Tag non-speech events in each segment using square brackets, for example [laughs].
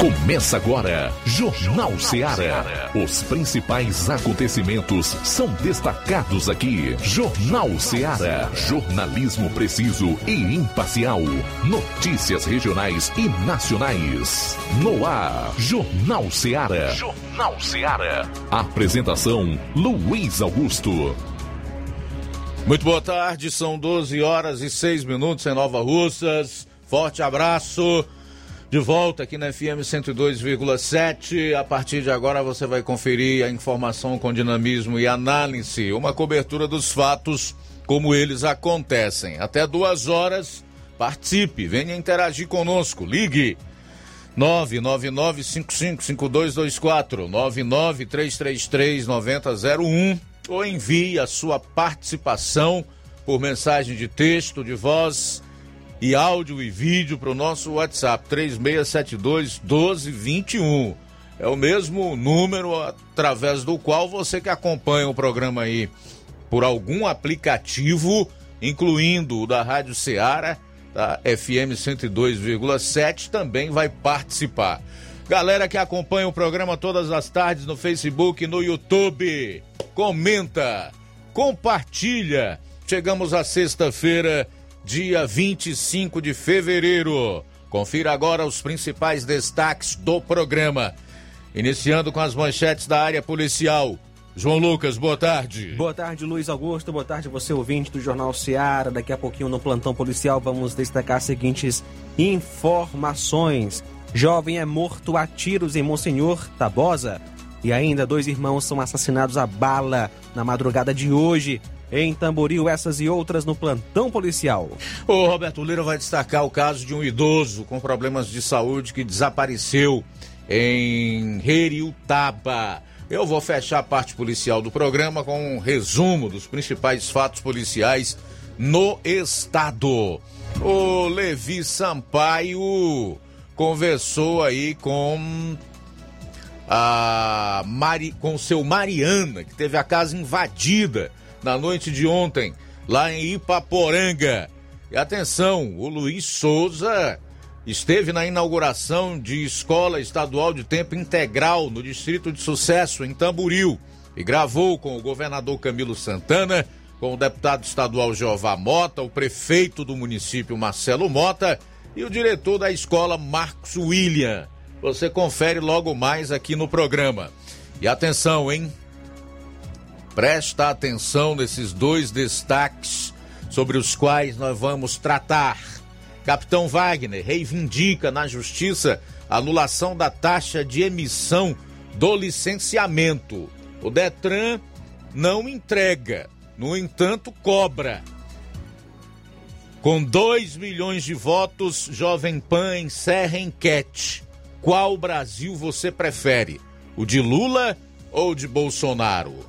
Começa agora, Jornal Ceará. Os principais acontecimentos são destacados aqui. Jornal Ceará. Jornalismo preciso e imparcial. Notícias regionais e nacionais. No ar, Jornal Ceará. Jornal Ceará. Apresentação: Luiz Augusto. Muito boa tarde, são 12 horas e 6 minutos em Nova Russas. Forte abraço. De volta aqui na FM 102,7. A partir de agora você vai conferir a informação com dinamismo e análise, uma cobertura dos fatos como eles acontecem. Até duas horas, participe, venha interagir conosco, ligue 999-555224, 99333-9001 ou envie a sua participação por mensagem de texto, de voz e áudio e vídeo para o nosso WhatsApp 3672 1221. É o mesmo número através do qual você que acompanha o programa aí por algum aplicativo, incluindo o da Rádio Ceará, da FM 102,7, também vai participar. Galera que acompanha o programa todas as tardes no Facebook no YouTube, comenta, compartilha. Chegamos à sexta-feira dia 25 de fevereiro. Confira agora os principais destaques do programa. Iniciando com as manchetes da área policial. João Lucas, boa tarde. Boa tarde, Luiz Augusto. Boa tarde, você ouvinte do Jornal Seara. Daqui a pouquinho no plantão policial vamos destacar as seguintes informações. Jovem é morto a tiros em Monsenhor Tabosa. E ainda dois irmãos são assassinados a bala na madrugada de hoje em Tamboril, essas e outras no plantão policial. O Roberto Lira vai destacar o caso de um idoso com problemas de saúde que desapareceu em Heriutaba. Eu vou fechar a parte policial do programa com um resumo dos principais fatos policiais no estado. O Levi Sampaio conversou aí com a Mari, com seu Mariana, que teve a casa invadida na noite de ontem, lá em Ipaporanga. E atenção, o Luiz Souza esteve na inauguração de escola estadual de tempo integral no Distrito de Sucesso, em Tamburil, e gravou com o governador Camilo Santana, com o deputado estadual Jeová Mota, o prefeito do município Marcelo Mota e o diretor da escola Marcos William. Você confere logo mais aqui no programa. E atenção, hein? Presta atenção nesses dois destaques sobre os quais nós vamos tratar. Capitão Wagner reivindica na justiça a anulação da taxa de emissão do licenciamento. O Detran não entrega, no entanto, cobra. Com 2 milhões de votos, Jovem Pan encerra enquete. Qual Brasil você prefere? O de Lula ou de Bolsonaro?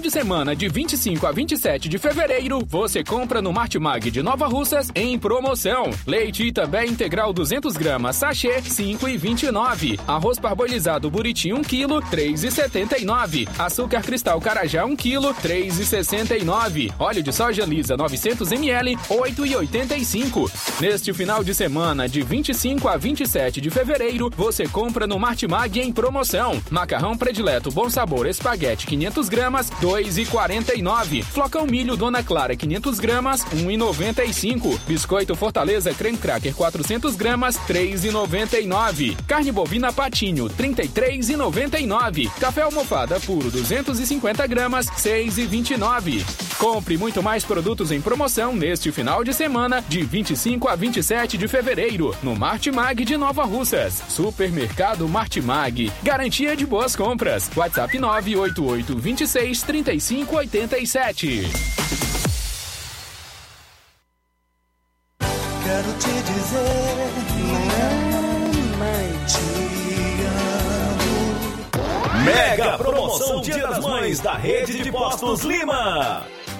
de semana, de 25 a 27 de fevereiro, você compra no Martimag de Nova Russas em promoção. Leite Itabé integral 200 gramas, sachê 5,29. Arroz parbolizado Buriti 1 kg, 3,79. Açúcar cristal Carajá 1 kg, 3,69. Óleo de soja lisa 900 ml, 8,85. Neste final de semana, de 25 a 27 de fevereiro, você compra no Martimag em promoção. Macarrão predileto Bom Sabor Espaguete 500 gramas, 2,49. Flocão milho Dona Clara 500 gramas, 1,95. Biscoito Fortaleza Creme Cracker 400 gramas, 3,99. Carne bovina Patinho 33,99. Café almofada puro 250 gramas, 6,29. Compre muito mais produtos em promoção neste final de semana, de 25 a 27 de fevereiro, no Martimag de Nova Russas. Supermercado Martimag. Garantia de boas compras. WhatsApp 988 26 35 87. Quero te dizer, mamãe, te amo. Mega promoção Dia das Mães da Rede de Postos Lima.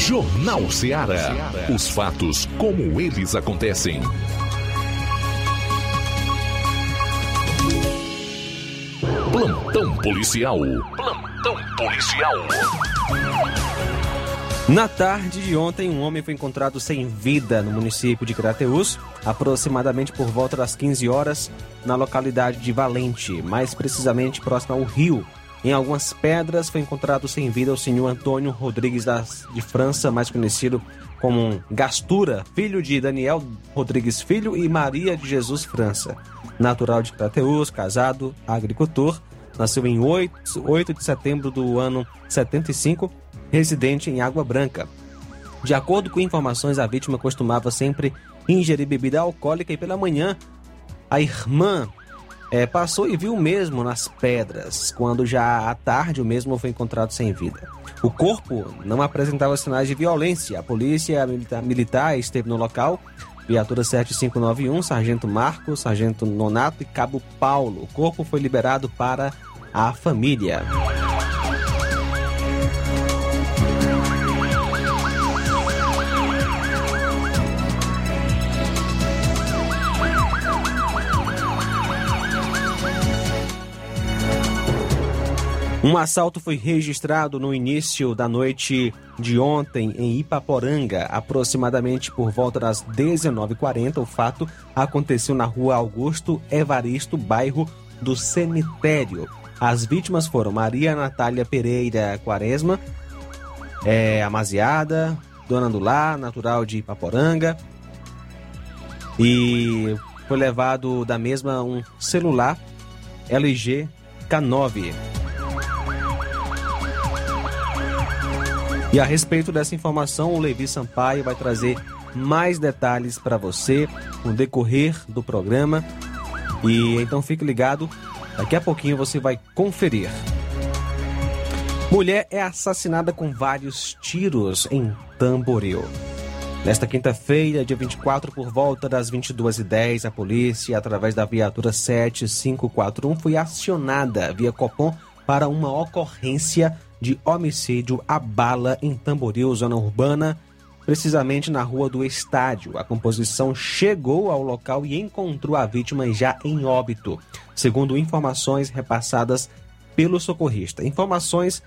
Jornal Ceará. Os fatos como eles acontecem. Plantão policial. Plantão policial. Na tarde de ontem, um homem foi encontrado sem vida no município de Crateús, aproximadamente por volta das 15 horas, na localidade de Valente, mais precisamente próximo ao rio. Em algumas pedras foi encontrado sem vida o senhor Antônio Rodrigues de França, mais conhecido como Gastura, filho de Daniel Rodrigues Filho e Maria de Jesus França. Natural de Crateús, casado, agricultor, nasceu em 8, 8 de setembro do ano 75 residente em Água Branca. De acordo com informações, a vítima costumava sempre ingerir bebida alcoólica e pela manhã a irmã é, passou e viu o mesmo nas pedras, quando já à tarde o mesmo foi encontrado sem vida. O corpo não apresentava sinais de violência. A polícia militar, militar esteve no local, viatura 7591, Sargento Marcos, Sargento Nonato e Cabo Paulo. O corpo foi liberado para a família. Um assalto foi registrado no início da noite de ontem em Ipaporanga, aproximadamente por volta das 19h40. O fato aconteceu na rua Augusto Evaristo, bairro do Cemitério. As vítimas foram Maria Natália Pereira Quaresma, é, amaziada, dona do lar, natural de Ipaporanga. E foi levado da mesma um celular LG K9. E a respeito dessa informação, o Levi Sampaio vai trazer mais detalhes para você no decorrer do programa. E então fique ligado, daqui a pouquinho você vai conferir. Mulher é assassinada com vários tiros em Tamboril. Nesta quinta-feira, dia 24, por volta das 22h10, a polícia, através da viatura 7541, foi acionada via Copom para uma ocorrência de homicídio a bala em Tamboril, zona urbana, precisamente na rua do Estádio. A composição chegou ao local e encontrou a vítima já em óbito, segundo informações repassadas pelo socorrista. Informações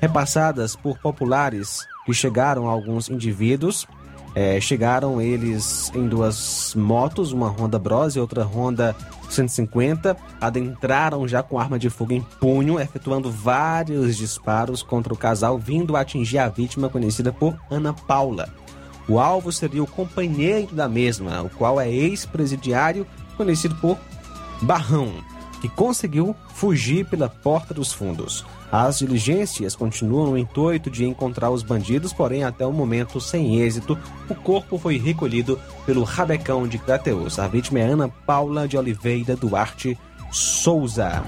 repassadas por populares que chegaram a alguns indivíduos. É, chegaram eles em duas motos, uma Honda Bros e outra Honda 150, adentraram já com arma de fogo em punho, efetuando vários disparos contra o casal, vindo a atingir a vítima conhecida por Ana Paula. O alvo seria o companheiro da mesma, o qual é ex-presidiário, conhecido por Barrão, que conseguiu fugir pela porta dos fundos. As diligências continuam no intuito de encontrar os bandidos, porém, até o momento, sem êxito, o corpo foi recolhido pelo Rabecão de Crateus. A vítima é Ana Paula de Oliveira Duarte Souza.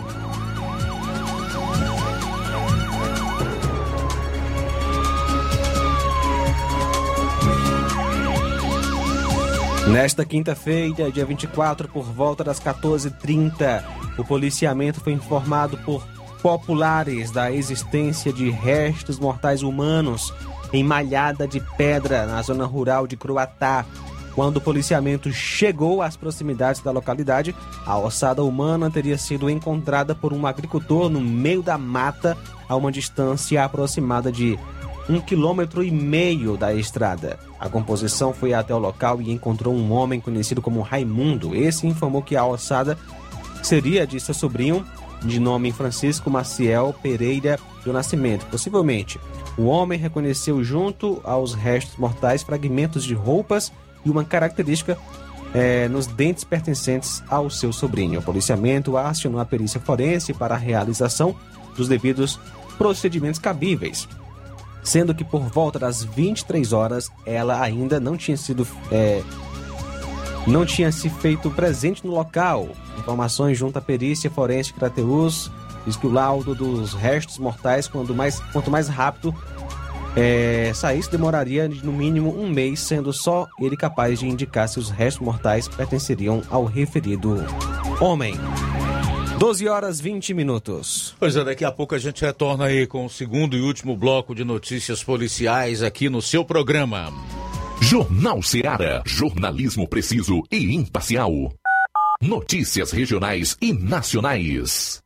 Nesta quinta-feira, dia 24, por volta das 14h30, o policiamento foi informado por populares da existência de restos mortais humanos em Malhada de Pedra, na zona rural de Croatá. Quando o policiamento chegou às proximidades da localidade, a ossada humana teria sido encontrada por um agricultor no meio da mata, a uma distância aproximada de um quilômetro e meio da estrada. A composição foi até o local e encontrou um homem conhecido como Raimundo. Esse informou que a ossada seria de seu sobrinho, de nome Francisco Maciel Pereira do Nascimento. Possivelmente, o homem reconheceu junto aos restos mortais fragmentos de roupas e uma característica é, nos dentes pertencentes ao seu sobrinho. O policiamento acionou a perícia forense para a realização dos devidos procedimentos cabíveis sendo que por volta das 23 horas ela ainda não tinha sido é, não tinha se feito presente no local. Informações junto à perícia forense Crateus diz que o laudo dos restos mortais, quando mais, quanto mais rápido é, saísse, demoraria no mínimo um mês, sendo só ele capaz de indicar se os restos mortais pertenceriam ao referido homem. 12 horas 20 minutos. Pois é, daqui a pouco a gente retorna aí com o segundo e último bloco de notícias policiais aqui no seu programa. Jornal Seara. Jornalismo preciso e imparcial. Notícias regionais e nacionais.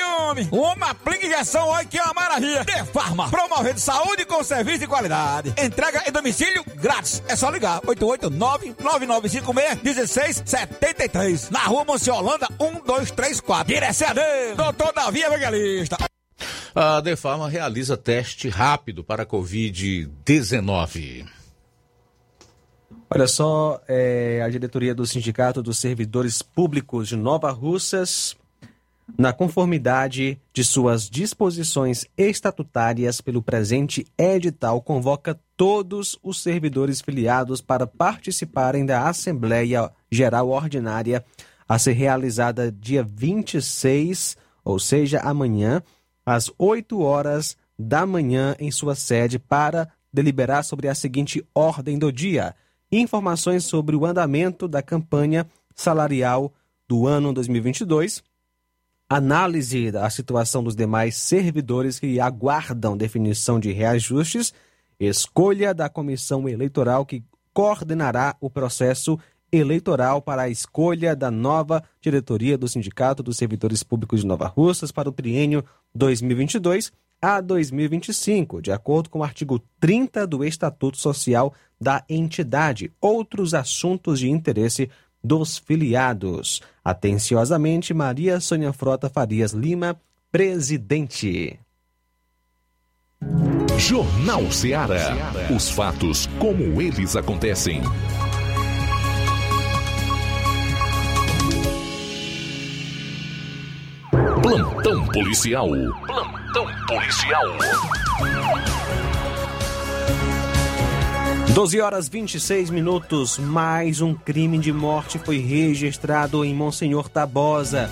homem. Uma injeção, olha que é uma maravilha. De Farma, promovendo saúde com serviço de qualidade. Entrega em domicílio grátis. É só ligar, 889-9956-1673. Na rua Monsiolanda, 1234. Direção a Deus, doutor Davi Evangelista. A Defarma realiza teste rápido para a Covid-19. Olha só, é, a diretoria do Sindicato dos Servidores Públicos de Nova Russas, na conformidade de suas disposições estatutárias pelo presente edital, convoca todos os servidores filiados para participarem da Assembleia Geral Ordinária a ser realizada dia 26, ou seja, amanhã, às 8 horas da manhã, em sua sede, para deliberar sobre a seguinte ordem do dia. Informações sobre o andamento da campanha salarial do ano 2022, análise da situação dos demais servidores que aguardam definição de reajustes, escolha da comissão eleitoral que coordenará o processo eleitoral para a escolha da nova diretoria do Sindicato dos Servidores Públicos de Nova Russas para o triênio 2022 a 2025, de acordo com o artigo 30 do Estatuto Social da entidade. Outros assuntos de interesse dos filiados. Atenciosamente, Maria Sônia Frota Farias Lima, presidente. Jornal Ceará. Os fatos como eles acontecem. Plantão policial. Plantão policial. 12 horas 26 minutos. Mais um crime de morte foi registrado em Monsenhor Tabosa.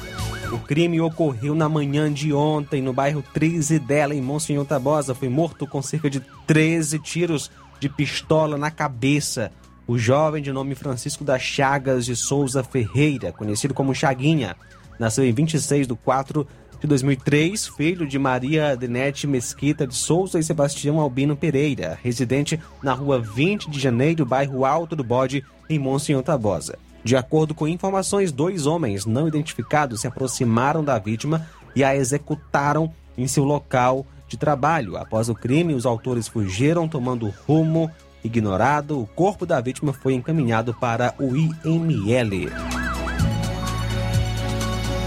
O crime ocorreu na manhã de ontem, no bairro Trizidela, em Monsenhor Tabosa. Foi morto com cerca de 13 tiros de pistola na cabeça. O jovem de nome Francisco das Chagas de Souza Ferreira, conhecido como Chaguinha, nasceu em 26 de 4 de 2003, filho de Maria Denete Mesquita de Souza e Sebastião Albino Pereira, residente na rua 20 de janeiro, bairro Alto do Bode, em Monsenhor Tabosa. De acordo com informações, dois homens não identificados se aproximaram da vítima e a executaram em seu local de trabalho. Após o crime, os autores fugiram tomando rumo ignorado. O corpo da vítima foi encaminhado para o IML.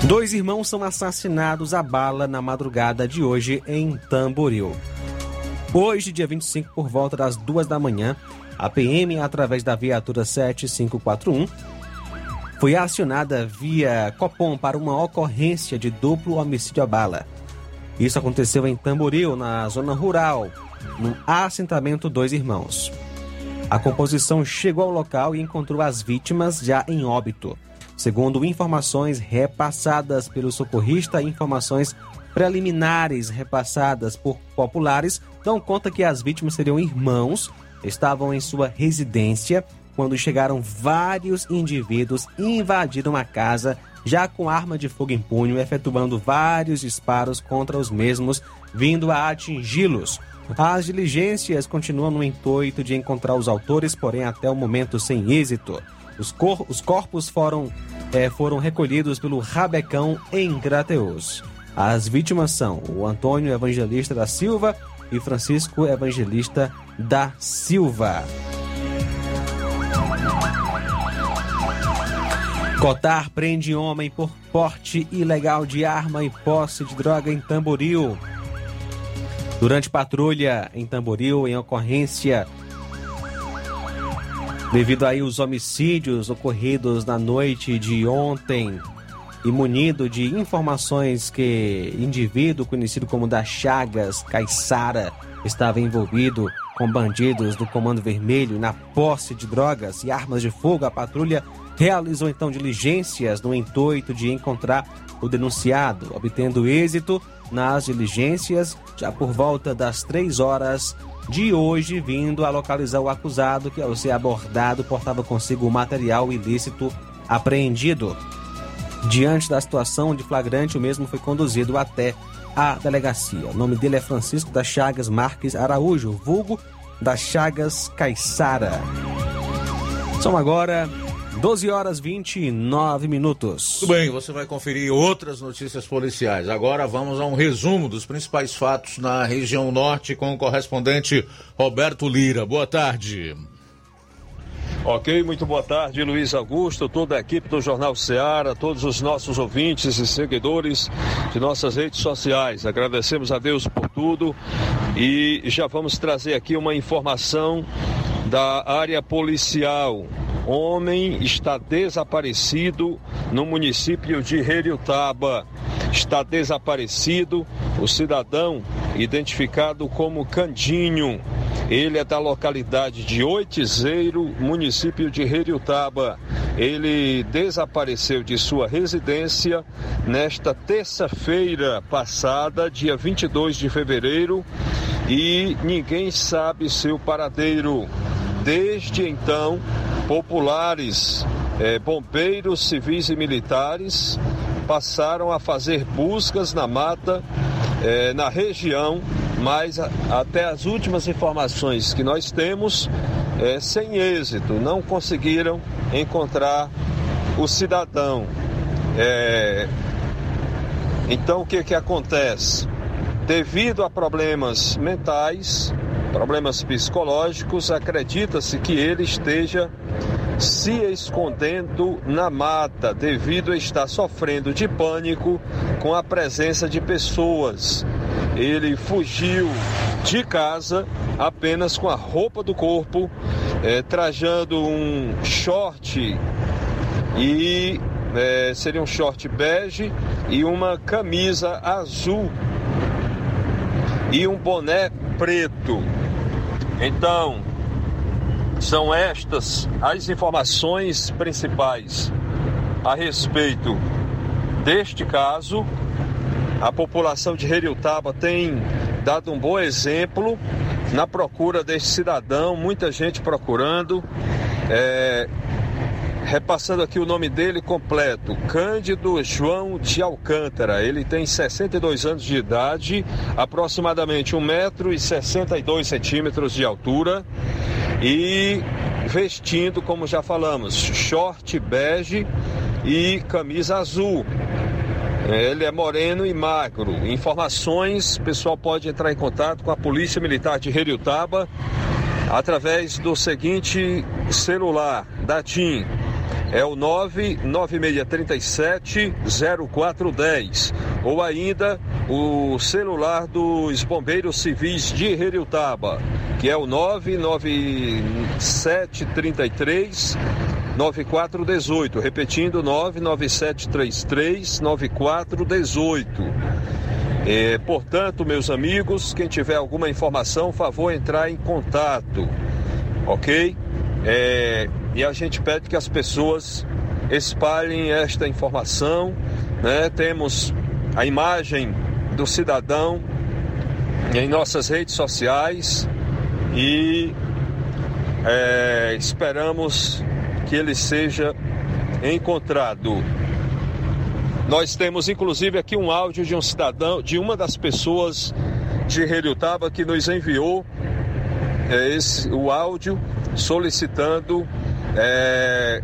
Dois irmãos são assassinados a bala na madrugada de hoje em Tamboril. Hoje, dia 25, por volta das duas da manhã, a PM, através da viatura 7541, foi acionada via Copom para uma ocorrência de duplo homicídio a bala. Isso aconteceu em Tamboril, na zona rural, no assentamento Dois Irmãos. A composição chegou ao local e encontrou as vítimas já em óbito. Segundo informações repassadas pelo socorrista, informações preliminares repassadas por populares dão conta que as vítimas seriam irmãos, estavam em sua residência quando chegaram vários indivíduos e invadiram a casa já com arma de fogo em punho, efetuando vários disparos contra os mesmos, vindo a atingi-los. As diligências continuam no intuito de encontrar os autores, porém até o momento sem êxito. Os, cor os corpos foram, é, foram recolhidos pelo Rabecão em Grateus. As vítimas são o Antônio Evangelista da Silva e Francisco Evangelista da Silva. Cotar prende homem por porte ilegal de arma e posse de droga em Tamboril. Durante patrulha em Tamboril, em ocorrência devido aí os homicídios ocorridos na noite de ontem e munido de informações que indivíduo conhecido como da Chagas Caiçara estava envolvido com bandidos do Comando Vermelho na posse de drogas e armas de fogo, a patrulha realizou então diligências no intuito de encontrar o denunciado, obtendo êxito nas diligências já por volta das três horas de hoje, vindo a localizar o acusado que, ao ser abordado, portava consigo o material ilícito apreendido. Diante da situação de flagrante, o mesmo foi conduzido até a delegacia. O nome dele é Francisco das Chagas Marques Araújo, vulgo das Chagas Caiçara. São agora 12 horas 29 minutos. Tudo bem, você vai conferir outras notícias policiais. Agora vamos a um resumo dos principais fatos na região norte com o correspondente Roberto Lira. Boa tarde. Ok, muito boa tarde, Luiz Augusto, toda a equipe do Jornal Ceará, todos os nossos ouvintes e seguidores de nossas redes sociais. Agradecemos a Deus por tudo e já vamos trazer aqui uma informação da área policial. Homem está desaparecido no município de Heriutaba. Está desaparecido o cidadão identificado como Candinho. Ele é da localidade de Oitizeiro, município de Heriutaba. Ele desapareceu de sua residência nesta terça-feira passada, dia 22 de fevereiro, e ninguém sabe seu paradeiro. Desde então, populares, eh, bombeiros civis e militares passaram a fazer buscas na mata, eh, na região, mas a, até as últimas informações que nós temos, eh, sem êxito, não conseguiram encontrar o cidadão. então o que, que acontece? devido a problemas mentais, problemas psicológicos, acredita-se que ele esteja se escondendo na mata devido a estar sofrendo de pânico com a presença de pessoas. Ele fugiu de casa apenas com a roupa do corpo, eh, trajando um short e eh, seria um short bege e uma camisa azul e um boné preto. Então, são estas as informações principais a respeito deste caso. A população de Heriutaba tem dado um bom exemplo na procura deste cidadão, muita gente procurando. É, repassando aqui o nome dele completo, Cândido João de Alcântara. Ele tem 62 anos de idade, aproximadamente 1,62m de altura e vestindo, como já falamos, short bege e camisa azul. Ele é moreno e magro. Informações, o pessoal pode entrar em contato com a Polícia Militar de Heriutaba através do seguinte celular da TIM. É o 99637 0410 ou ainda o celular dos bombeiros civis de Heriutaba, que é o 99733 9418, repetindo 99733 9418. É, portanto, meus amigos, quem tiver alguma informação, favor entrar em contato, ok? É, e a gente pede que as pessoas espalhem esta informação, né? Temos a imagem do cidadão em nossas redes sociais e é, esperamos que ele seja encontrado. Nós temos inclusive aqui um áudio de um cidadão, de uma das pessoas de Heliutaba que nos enviou é, esse, o áudio solicitando é,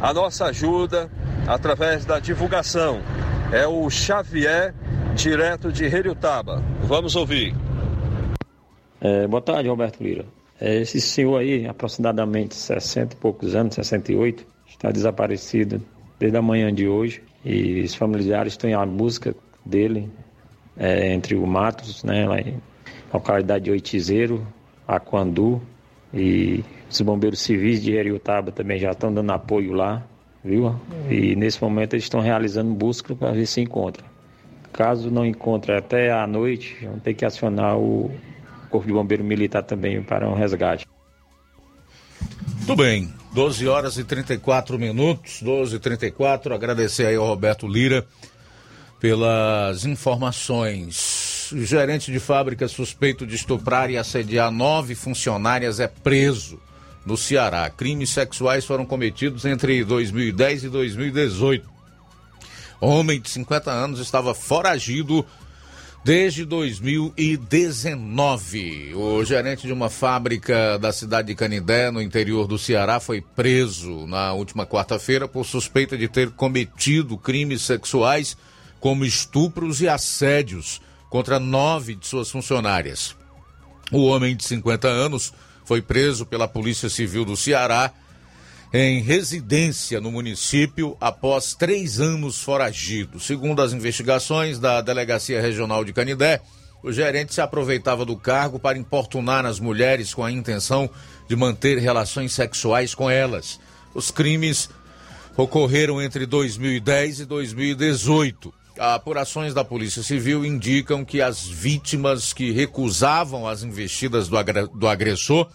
a nossa ajuda através da divulgação. É o Xavier, direto de Heriutaba. Vamos ouvir. É, boa tarde, Roberto Lira. É, esse senhor aí, aproximadamente 60 e poucos anos, 68, está desaparecido desde a manhã de hoje e os familiares estão em busca dele é, entre o Matos, né, lá em localidade de Oitizeiro, Aquandu e os bombeiros civis de Heriotaba também já estão dando apoio lá, viu? E nesse momento eles estão realizando busca para ver se encontra. Caso não encontre até a noite, vão ter que acionar o Corpo de Bombeiro Militar também para um resgate. Tudo bem, 12 horas e 34 minutos, 12 e 34 Agradecer aí ao Roberto Lira pelas informações. Gerente de fábrica suspeito de estuprar e assediar nove funcionárias é preso no Ceará. Crimes sexuais foram cometidos entre 2010 e 2018. Homem de 50 anos estava foragido desde 2019. O gerente de uma fábrica da cidade de Canindé, no interior do Ceará, foi preso na última quarta-feira por suspeita de ter cometido crimes sexuais, como estupros e assédios, contra nove de suas funcionárias. O homem de 50 anos foi preso pela Polícia Civil do Ceará em residência no município após três anos foragido. Segundo as investigações da Delegacia Regional de Canidé, o gerente se aproveitava do cargo para importunar as mulheres com a intenção de manter relações sexuais com elas. Os crimes ocorreram entre 2010 e 2018. Apurações da Polícia Civil indicam que as vítimas que recusavam as investidas do, agressor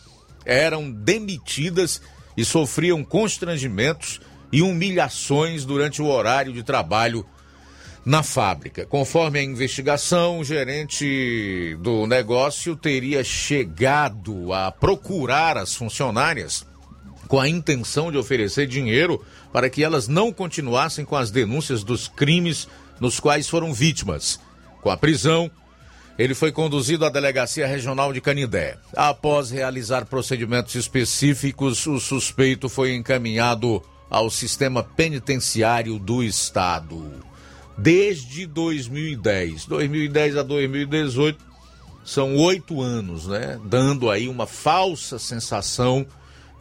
eram demitidas e sofriam constrangimentos e humilhações durante o horário de trabalho na fábrica. Conforme a investigação, o gerente do negócio teria chegado a procurar as funcionárias com a intenção de oferecer dinheiro para que elas não continuassem com as denúncias dos crimes nos quais foram vítimas. Com a prisão, ele foi conduzido à Delegacia Regional de Canindé. Após realizar procedimentos específicos, o suspeito foi encaminhado ao sistema penitenciário do Estado. desde 2010. 2010 a 2018 são oito anos, né? Dando aí uma falsa sensação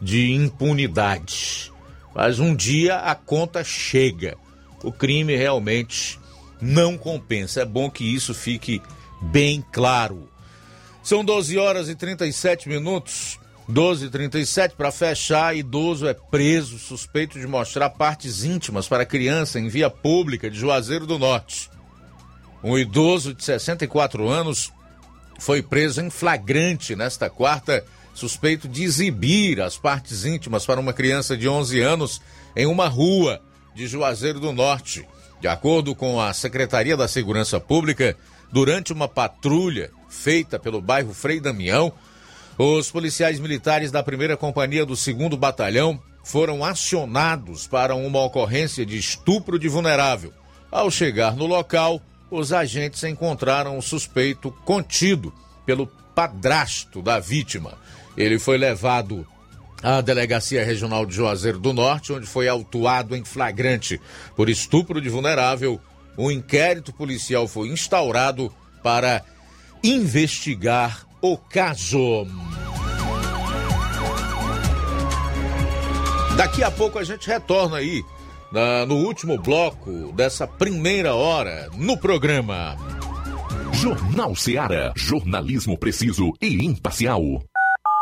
de impunidade. Mas um dia a conta chega. O crime realmente não compensa. É bom que isso fique bem claro. São 12 horas e 37 minutos. 12 e 37 para fechar, idoso é preso suspeito de mostrar partes íntimas para criança em via pública de Juazeiro do Norte. Um idoso de 64 anos foi preso em flagrante nesta quarta, suspeito de exibir as partes íntimas para uma criança de 11 anos em uma rua de Juazeiro do Norte. De acordo com a Secretaria da Segurança Pública, durante uma patrulha feita pelo bairro Frei Damião, os policiais militares da primeira companhia do segundo batalhão foram acionados para uma ocorrência de estupro de vulnerável. Ao chegar no local, os agentes encontraram o suspeito contido pelo padrasto da vítima. Ele foi levado à Delegacia Regional de Juazeiro do Norte, onde foi autuado em flagrante por estupro de vulnerável. Um inquérito policial foi instaurado para investigar o caso. Daqui a pouco a gente retorna aí na, no último bloco dessa primeira hora no programa. Jornal Seara. Jornalismo preciso e imparcial.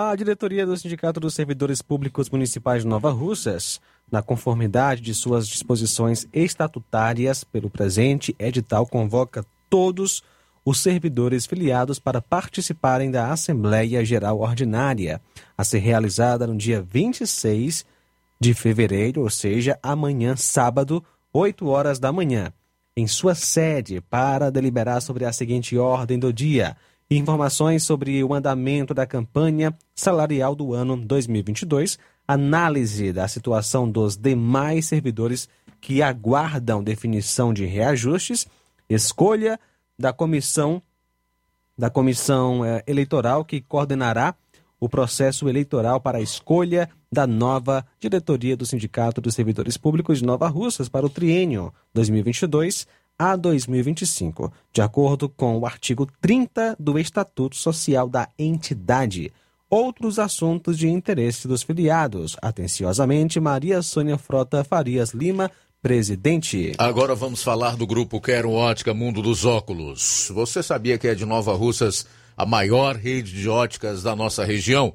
A diretoria do Sindicato dos Servidores Públicos Municipais de Nova Russas, na conformidade de suas disposições estatutárias pelo presente edital, convoca todos os servidores filiados para participarem da Assembleia Geral Ordinária, a ser realizada no dia 26 de fevereiro, ou seja, amanhã, sábado, 8 horas da manhã, em sua sede, para deliberar sobre a seguinte ordem do dia informações sobre o andamento da campanha salarial do ano 2022, análise da situação dos demais servidores que aguardam definição de reajustes, escolha da comissão da comissão eh, eleitoral que coordenará o processo eleitoral para a escolha da nova diretoria do Sindicato dos Servidores Públicos de Nova Russas para o triênio 2022 a 2025, de acordo com o artigo 30 do Estatuto Social da entidade. Outros assuntos de interesse dos filiados. Atenciosamente, Maria Sônia Frota Farias Lima, presidente. Agora vamos falar do grupo Quero Ótica Mundo dos Óculos. Você sabia que é de Nova Russas a maior rede de óticas da nossa região?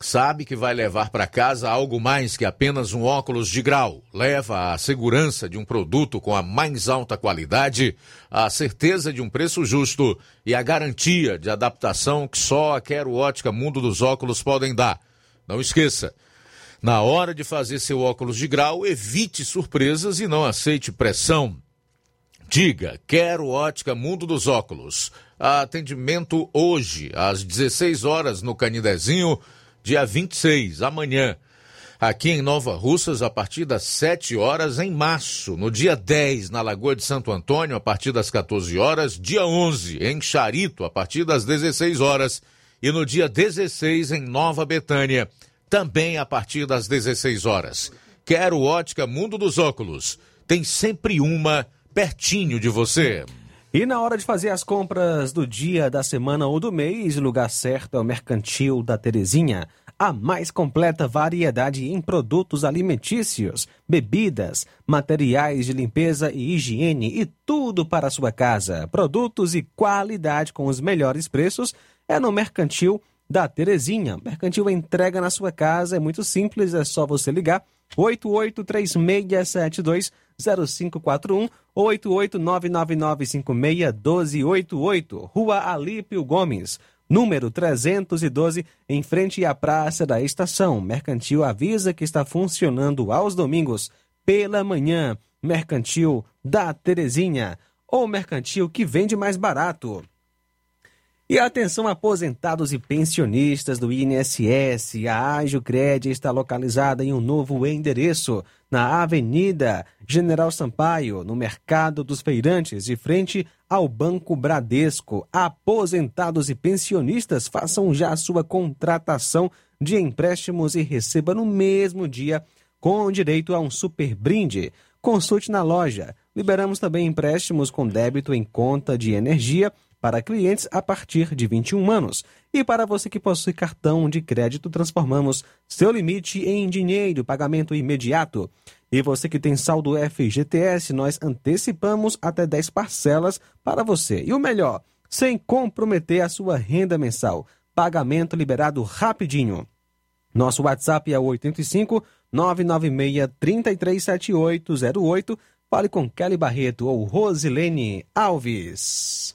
sabe que vai levar para casa algo mais que apenas um óculos de grau. Leva a segurança de um produto com a mais alta qualidade, a certeza de um preço justo e a garantia de adaptação que só a Quero Ótica Mundo dos Óculos podem dar. Não esqueça, na hora de fazer seu óculos de grau, evite surpresas e não aceite pressão. Diga, quero ótica Mundo dos Óculos. Atendimento hoje, às 16 horas, no Canidezinho, dia 26, amanhã. Aqui em Nova Russas, a partir das 7 horas, em março. No dia 10, na Lagoa de Santo Antônio, a partir das 14 horas. Dia 11, em Charito, a partir das 16 horas. E no dia 16, em Nova Betânia, também a partir das 16 horas. Quero ótica Mundo dos Óculos. Tem sempre uma pertinho de você. E na hora de fazer as compras do dia, da semana ou do mês, o lugar certo é o Mercantil da Terezinha. A mais completa variedade em produtos alimentícios, bebidas, materiais de limpeza e higiene e tudo para a sua casa. Produtos e qualidade com os melhores preços é no Mercantil da Terezinha. Mercantil entrega na sua casa, é muito simples, é só você ligar 883672 0541 ou 88999561288, Rua Alípio Gomes, número 312, em frente à Praça da Estação. Mercantil avisa que está funcionando aos domingos pela manhã. Mercantil da Terezinha, ou mercantil que vende mais barato. E atenção aposentados e pensionistas do INSS, a Crédito está localizada em um novo endereço, na Avenida General Sampaio, no Mercado dos Feirantes, de frente ao Banco Bradesco. Aposentados e pensionistas, façam já sua contratação de empréstimos e receba no mesmo dia, com direito a um super brinde. Consulte na loja. Liberamos também empréstimos com débito em conta de energia para clientes a partir de 21 anos. E para você que possui cartão de crédito, transformamos seu limite em dinheiro, pagamento imediato. E você que tem saldo FGTS, nós antecipamos até 10 parcelas para você. E o melhor, sem comprometer a sua renda mensal. Pagamento liberado rapidinho. Nosso WhatsApp é 85 996 337808. Fale com Kelly Barreto ou Rosilene Alves.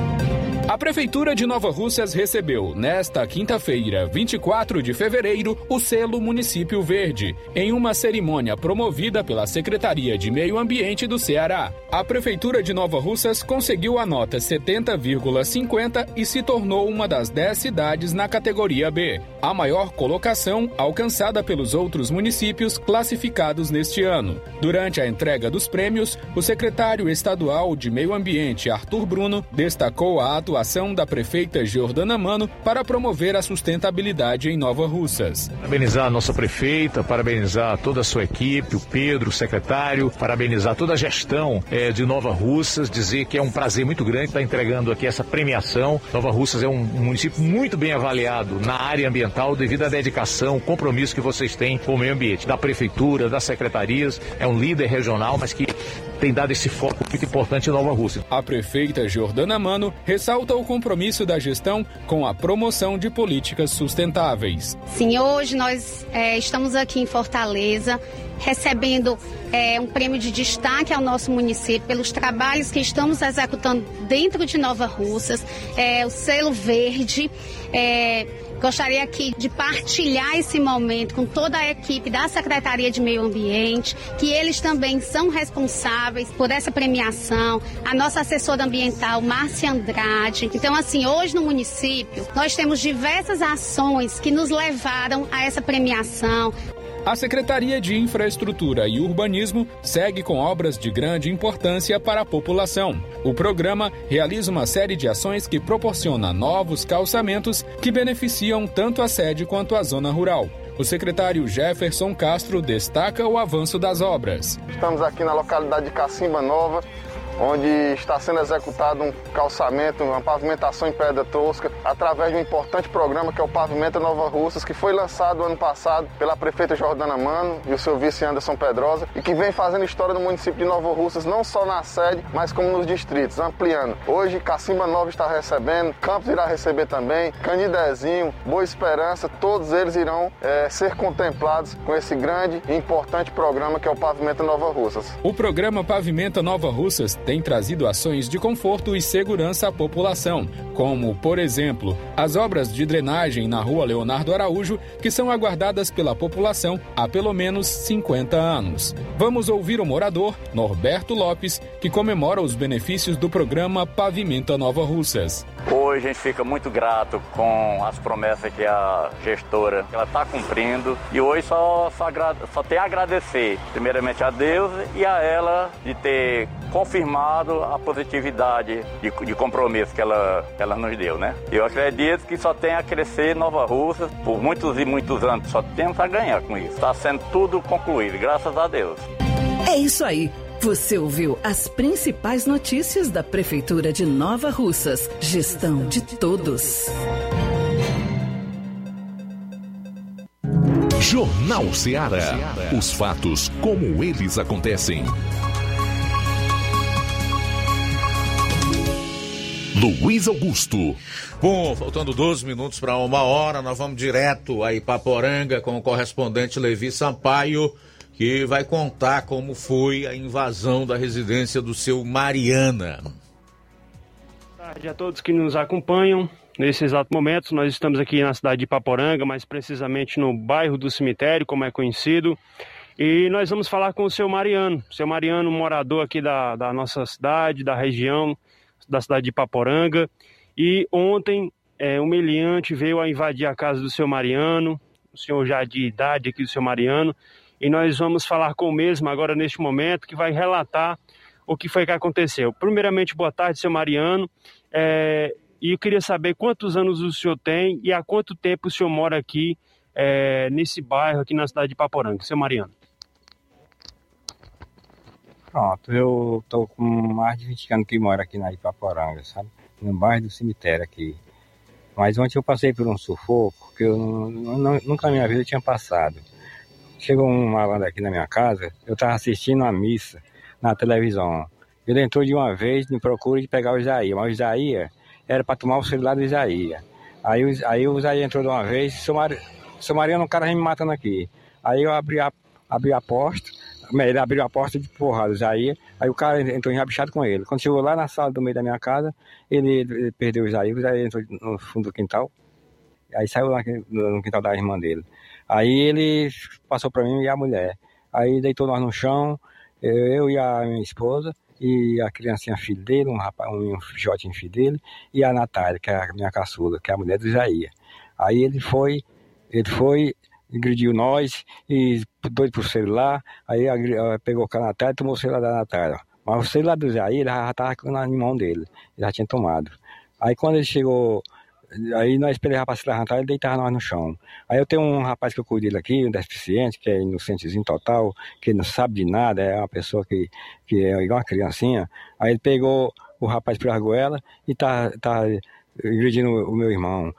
A Prefeitura de Nova Russas recebeu, nesta quinta-feira, 24 de fevereiro, o selo Município Verde, em uma cerimônia promovida pela Secretaria de Meio Ambiente do Ceará. A Prefeitura de Nova Russas conseguiu a nota 70,50 e se tornou uma das 10 cidades na categoria B, a maior colocação alcançada pelos outros municípios classificados neste ano. Durante a entrega dos prêmios, o secretário estadual de Meio Ambiente, Arthur Bruno, destacou a atuação atuação da prefeita Jordana Mano para promover a sustentabilidade em Nova Russas. Parabenizar a nossa prefeita, parabenizar toda a sua equipe, o Pedro, o secretário, parabenizar toda a gestão é, de Nova Russas, dizer que é um prazer muito grande estar entregando aqui essa premiação. Nova Russas é um, um município muito bem avaliado na área ambiental devido à dedicação, compromisso que vocês têm com o meio ambiente, da prefeitura, das secretarias, é um líder regional, mas que tem dado esse foco muito importante em Nova Rússia. A prefeita Jordana Mano ressalta o compromisso da gestão com a promoção de políticas sustentáveis. Sim, hoje nós é, estamos aqui em Fortaleza recebendo é, um prêmio de destaque ao nosso município pelos trabalhos que estamos executando dentro de Nova Russas, é, o selo verde. É, Gostaria aqui de partilhar esse momento com toda a equipe da Secretaria de Meio Ambiente, que eles também são responsáveis por essa premiação, a nossa assessora ambiental, Márcia Andrade. Então, assim, hoje no município, nós temos diversas ações que nos levaram a essa premiação. A Secretaria de Infraestrutura e Urbanismo segue com obras de grande importância para a população. O programa realiza uma série de ações que proporciona novos calçamentos que beneficiam tanto a sede quanto a zona rural. O secretário Jefferson Castro destaca o avanço das obras. Estamos aqui na localidade de Cacimba Nova, onde está sendo executado um calçamento, uma pavimentação em pedra tosca, através de um importante programa que é o Pavimenta Nova Russas, que foi lançado ano passado pela prefeita Jordana Mano e o seu vice Anderson Pedrosa, e que vem fazendo história no município de Nova Russas, não só na sede, mas como nos distritos, ampliando. Hoje, Cacimba Nova está recebendo, Campos irá receber também, Canidezinho, Boa Esperança, todos eles irão é, ser contemplados com esse grande e importante programa que é o Pavimenta Nova Russas. O programa Pavimenta Nova Russas tem trazido ações de conforto e segurança à população, como, por exemplo, as obras de drenagem na rua Leonardo Araújo, que são aguardadas pela população há pelo menos 50 anos. Vamos ouvir o morador, Norberto Lopes, que comemora os benefícios do programa Pavimenta Nova Russas. Hoje a gente fica muito grato com as promessas que a gestora ela está cumprindo e hoje só, só, só tem a agradecer primeiramente a Deus e a ela de ter confirmado a positividade de, de compromisso que ela, que ela nos deu, né? Eu acredito que só tem a crescer Nova Rússia por muitos e muitos anos, só temos a ganhar com isso. Está sendo tudo concluído, graças a Deus. É isso aí. Você ouviu as principais notícias da Prefeitura de Nova Russas. Gestão de todos. Jornal Ceará. Os fatos como eles acontecem. Luiz Augusto. Bom, faltando 12 minutos para uma hora, nós vamos direto a Ipaporanga com o correspondente Levi Sampaio, que vai contar como foi a invasão da residência do seu Mariana. Boa tarde a todos que nos acompanham. Nesse exato momento, nós estamos aqui na cidade de Ipaporanga, mais precisamente no bairro do cemitério, como é conhecido. E nós vamos falar com o seu Mariano, seu Mariano, morador aqui da, da nossa cidade, da região, da cidade de Paporanga. E ontem, é, um meliante veio a invadir a casa do seu Mariano, o senhor já de idade aqui do seu Mariano, e nós vamos falar com o mesmo agora neste momento, que vai relatar o que foi que aconteceu. Primeiramente, boa tarde, seu Mariano. É, e eu queria saber quantos anos o senhor tem e há quanto tempo o senhor mora aqui é, nesse bairro, aqui na cidade de Paporanga, seu Mariano. Pronto, eu tô com mais de 20 anos que moro aqui na Ipaporanga, sabe? No bairro do cemitério aqui. Mas ontem eu passei por um sufoco que eu não, nunca na minha vida tinha passado. Chegou um malandro aqui na minha casa, eu estava assistindo a missa na televisão. Ele entrou de uma vez me procura de pegar o Isaías, mas o Isaías era para tomar o celular do Isaías. Aí, aí o Isaías entrou de uma vez, seu, Mar... seu Mariano, um cara me matando aqui. Aí eu abri a, abri a porta, ele abriu a porta de porrada, Isaías, aí o cara entrou enrabixado com ele. Quando chegou lá na sala do meio da minha casa, ele, ele perdeu o Isaías, o Isaías entrou no fundo do quintal, aí saiu lá no quintal da irmã dele. Aí ele passou para mim e a mulher. Aí deitou nós no chão, eu e a minha esposa, e a criancinha filho dele, um rapaz, um filho dele, e a Natália, que é a minha caçula, que é a mulher do Isaías. Aí ele foi, ele foi, agrediu nós, e doido pro celular, aí pegou com a Natália e tomou o celular da Natália. Mas o celular do ele já estava na mão dele, ele já tinha tomado. Aí quando ele chegou, aí nós esperamos para se levantar, ele deitava nós no chão. Aí eu tenho um rapaz que eu cuido dele aqui, um deficiente, que é inocentezinho total, que não sabe de nada, é uma pessoa que, que é igual uma criancinha. Aí ele pegou o rapaz pela argoela e tá, tá agredindo o meu irmão.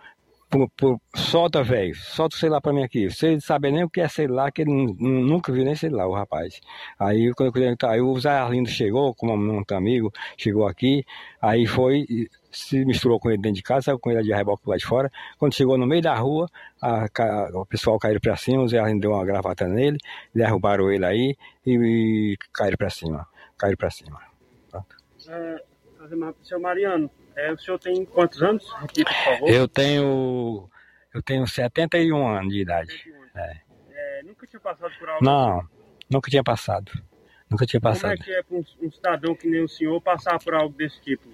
Por, solta, velho, solta o celular pra mim aqui. Você sabe nem o que é celular, que ele nunca viu nem celular, o rapaz. Aí, quando eu, aí o Zé Arlindo chegou, como um amigo, chegou aqui, aí foi, se misturou com ele dentro de casa, saiu com ele de reboque lá de fora. Quando chegou no meio da rua, a, a, o pessoal caiu pra cima, o Zé Arlindo deu uma gravata nele, derrubaram ele aí e, e caíram pra cima. Caíram pra cima. Pronto. É, seu Mariano, é, o senhor tem quantos anos? Aqui, por favor. Eu tenho. Eu tenho 71 anos de idade. É. É, nunca tinha passado por algo Não, nunca tinha passado. Nunca tinha passado. Como é que é para um, um, cidadão que nem o senhor passar por algo desse tipo?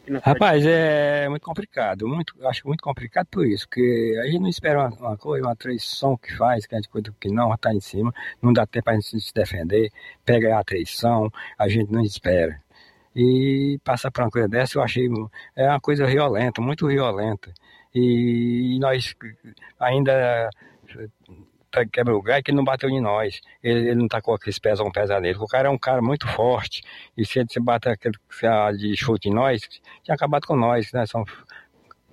aqui na Rapaz, é muito complicado, muito, acho muito complicado por isso, porque a gente não espera uma, uma coisa, uma traição que faz, que a gente coisa que não, está em cima, não dá tempo a gente se defender, pega a traição, a gente não espera. E passar por uma coisa dessa eu achei, é uma coisa violenta, muito violenta. E nós ainda quebra o galho que ele não bateu em nós. Ele, ele não tá com aqueles pés um pesa nele. O cara é um cara muito forte. E se ele se bater aquele de chute em nós, tinha acabado com nós, né? São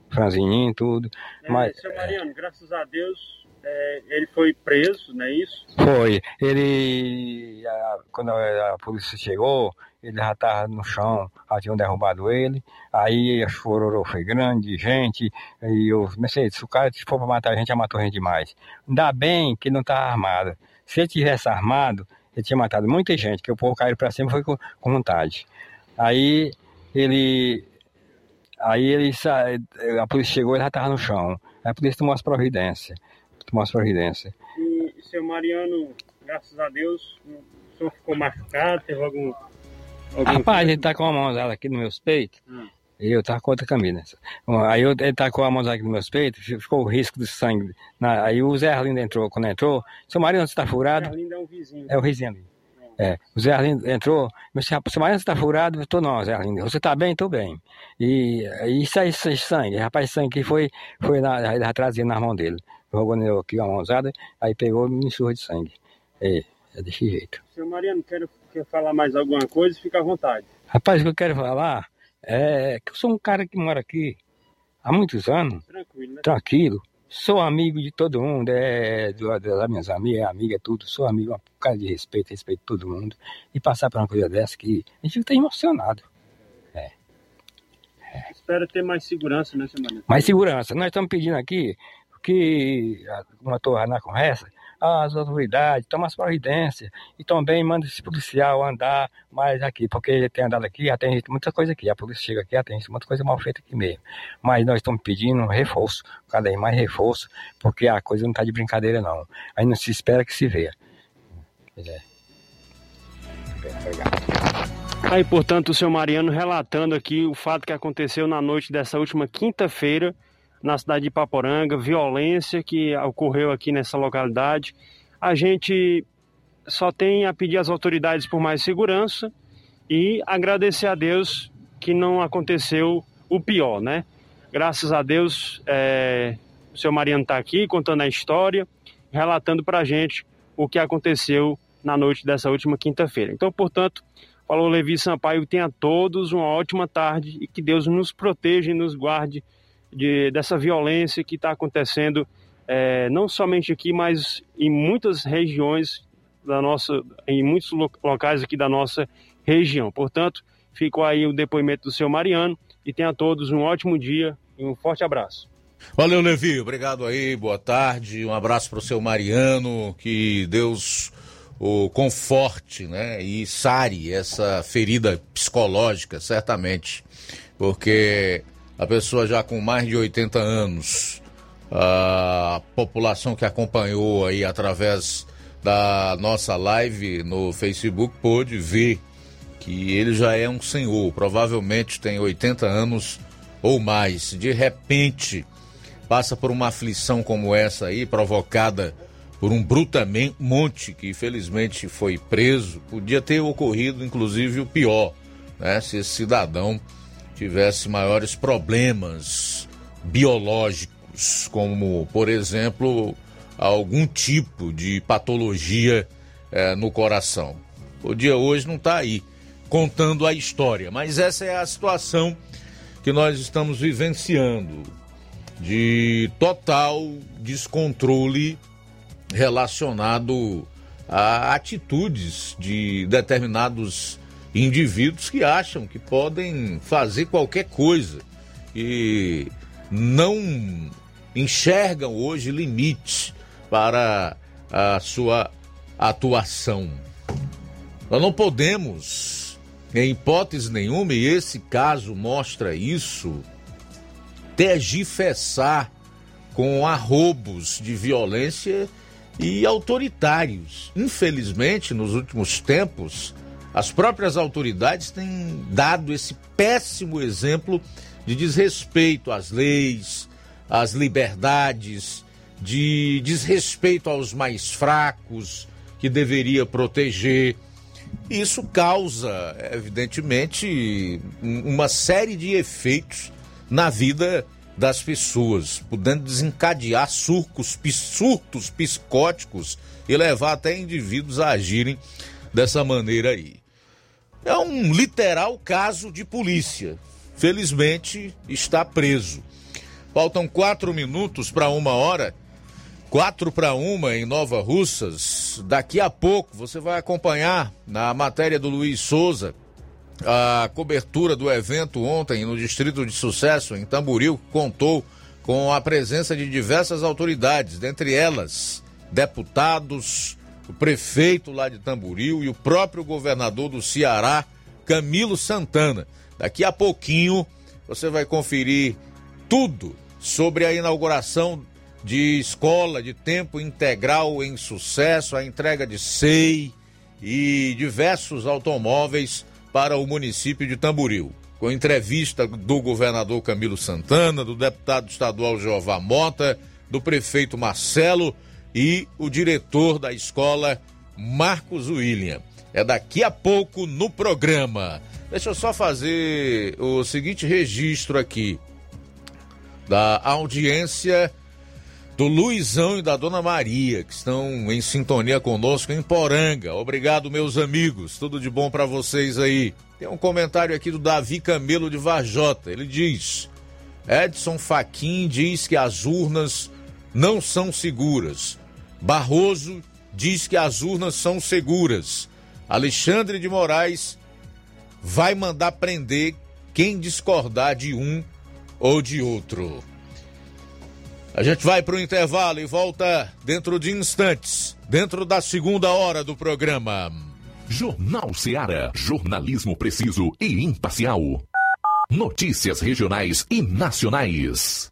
franzininho tudo. É, Mas, seu Mariano, graças a Deus, é, ele foi preso, não é isso? Foi. Ele, a- quando a, a polícia chegou, ele já estava no chão, já tinham derrubado ele. Aí a chororô foi grande, gente. E eu pensei, se o cara se for para matar a gente, já matou a gente demais. Ainda bem que não estava armado. Se ele tivesse armado, ele tinha matado muita gente, que o povo caiu para cima foi com, com vontade. Aí ele. Aí ele a polícia chegou ele já estava no chão. Aí a polícia tomou as providências. Tomou as providências. E seu Mariano, graças a Deus, o senhor ficou machucado, teve algum. algum Rapaz, ele tá com a mãozada aqui nos meus peitos. Hum. E eu tava com outra camisa. Aí eu, ele tá com a mãozada aqui nos meus peitos, ficou o risco de sangue. Na- aí o Zé Arlindo entrou, quando entrou, seu Mariano, você tá furado? Ainda é um vizinho. É o vizinho ali. É, o Zé Arlindo entrou, mas seu Mariano, você tá furado? Tô não, Zé Arlindo. Você tá bem? Tô bem. E, e isso aí, sangue, rapaz, sangue que foi, foi na, trazia na mão dele. Nele aqui uma mãozada, aí pegou e me enxurra de sangue. É, é desse jeito. Seu Mariano, quer, quer falar mais alguma coisa? Fica à vontade. Rapaz, o que eu quero falar é que eu sou um cara que mora aqui há muitos anos, Tranquilo, né? tranquilo. Sou amigo de todo mundo, é do- das minhas amigas, amiga, tudo. Sou amigo, um cara de respeito, respeito todo mundo. E passar por uma coisa dessa que a gente fica emocionado. Espero ter mais segurança, né, seu Mariano? Mais segurança. Nós estamos pedindo aqui que, como eu estou na conversa, as autoridades tomem as providências e também manda esse policial andar mais aqui, porque ele tem andado aqui, tem muita coisa aqui. A polícia chega aqui, tem muita coisa mal feita aqui mesmo. Mas nós estamos pedindo reforço, cada vez mais reforço, porque a coisa não está de brincadeira, não. Aí não se espera que se veja. Pois é. Aí, portanto, o seu Mariano relatando aqui o fato que aconteceu na noite dessa última quinta-feira na cidade de Paporanga, violência que ocorreu aqui nessa localidade. A gente só tem a pedir às autoridades por mais segurança e agradecer a Deus que não aconteceu o pior, né? Graças a Deus, é, o seu Mariano está aqui contando a história, relatando para a gente o que aconteceu na noite dessa última quinta-feira. Então, portanto, falou Levi Sampaio, tenha todos uma ótima tarde e que Deus nos proteja e nos guarde de, dessa violência que está acontecendo é, não somente aqui, mas em muitas regiões da nossa, em muitos lo- locais aqui da nossa região. Portanto, ficou aí o depoimento do seu Mariano e tenha todos um ótimo dia e um forte abraço. Valeu, Levi. Obrigado aí, boa tarde. Um abraço para o seu Mariano. Que Deus o conforte, né? E sare essa ferida psicológica, certamente. Porque a pessoa já com mais de 80 anos, a população que acompanhou aí através da nossa live no Facebook pôde ver que ele já é um senhor, provavelmente tem 80 anos ou mais. De repente, passa por uma aflição como essa aí, provocada por um brutamonte que infelizmente foi preso. Podia ter ocorrido, inclusive, o pior, né? Se esse cidadão tivesse maiores problemas biológicos, como, por exemplo, algum tipo de patologia eh, no coração. O dia hoje não está aí contando a história, mas essa é a situação que nós estamos vivenciando de total descontrole relacionado a atitudes de determinados indivíduos que acham que podem fazer qualquer coisa e não enxergam hoje limite para a sua atuação. Nós não podemos, em hipótese nenhuma, e esse caso mostra isso, tergifessar com arrobos de violência e autoritários. Infelizmente, nos últimos tempos, As próprias autoridades têm dado esse péssimo exemplo de desrespeito às leis, às liberdades, de desrespeito aos mais fracos, que deveria proteger. Isso causa, evidentemente, uma série de efeitos na vida das pessoas, podendo desencadear surcos, surtos psicóticos e levar até indivíduos a agirem dessa maneira aí. É um literal caso de polícia. Felizmente está preso. Faltam quatro minutos para uma hora. Quatro para uma em Nova Russas. Daqui a pouco você vai acompanhar na matéria do Luiz Souza a cobertura do evento ontem no Distrito de Sucesso, em Tamboril, contou com a presença de diversas autoridades, dentre elas deputados, o prefeito lá de Tamboril e o próprio governador do Ceará, Camilo Santana. Daqui a pouquinho você vai conferir tudo sobre a inauguração de escola de tempo integral em sucesso, a entrega de SEI e diversos automóveis para o município de Tamboril. Com entrevista do governador Camilo Santana, do deputado estadual Jeová Mota, do prefeito Marcelo e o diretor da escola Marcos William. É daqui a pouco no programa. Deixa eu só fazer o seguinte registro aqui da audiência do Luizão e da Dona Maria, que estão em sintonia conosco em Poranga. Obrigado, meus amigos. Tudo de bom para vocês aí. Tem um comentário aqui do Davi Camelo de Varjota. Ele diz: Edson Faquin diz que as urnas não são seguras. Barroso diz que as urnas são seguras. Alexandre de Moraes vai mandar prender quem discordar de um ou de outro. A gente vai para o intervalo e volta dentro de instantes, dentro da segunda hora do programa. Jornal Seara. Jornalismo preciso e imparcial. Notícias regionais e nacionais.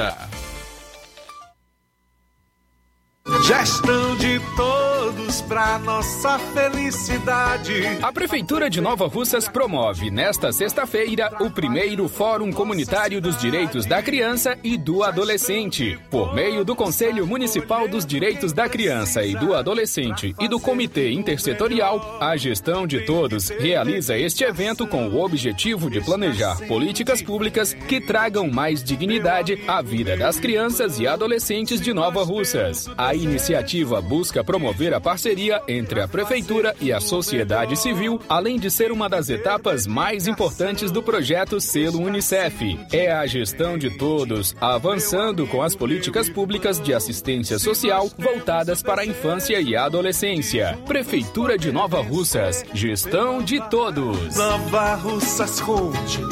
Siga! Gestão de todos para nossa felicidade. A Prefeitura de Nova Russas promove nesta sexta-feira o primeiro Fórum Comunitário dos Direitos da Criança e do Adolescente, por meio do Conselho Municipal dos Direitos da Criança e do Adolescente e do Comitê Intersetorial. A gestão de todos realiza este evento com o objetivo de planejar políticas públicas que tragam mais dignidade à vida das crianças e adolescentes de Nova Russas. A iniciativa busca promover a parceria entre a Prefeitura e a sociedade civil, além de ser uma das etapas mais importantes do projeto Selo Unicef. É a gestão de todos, avançando com as políticas públicas de assistência social voltadas para a infância e a adolescência. Prefeitura de Nova Russas, gestão de todos. Nova Russas continua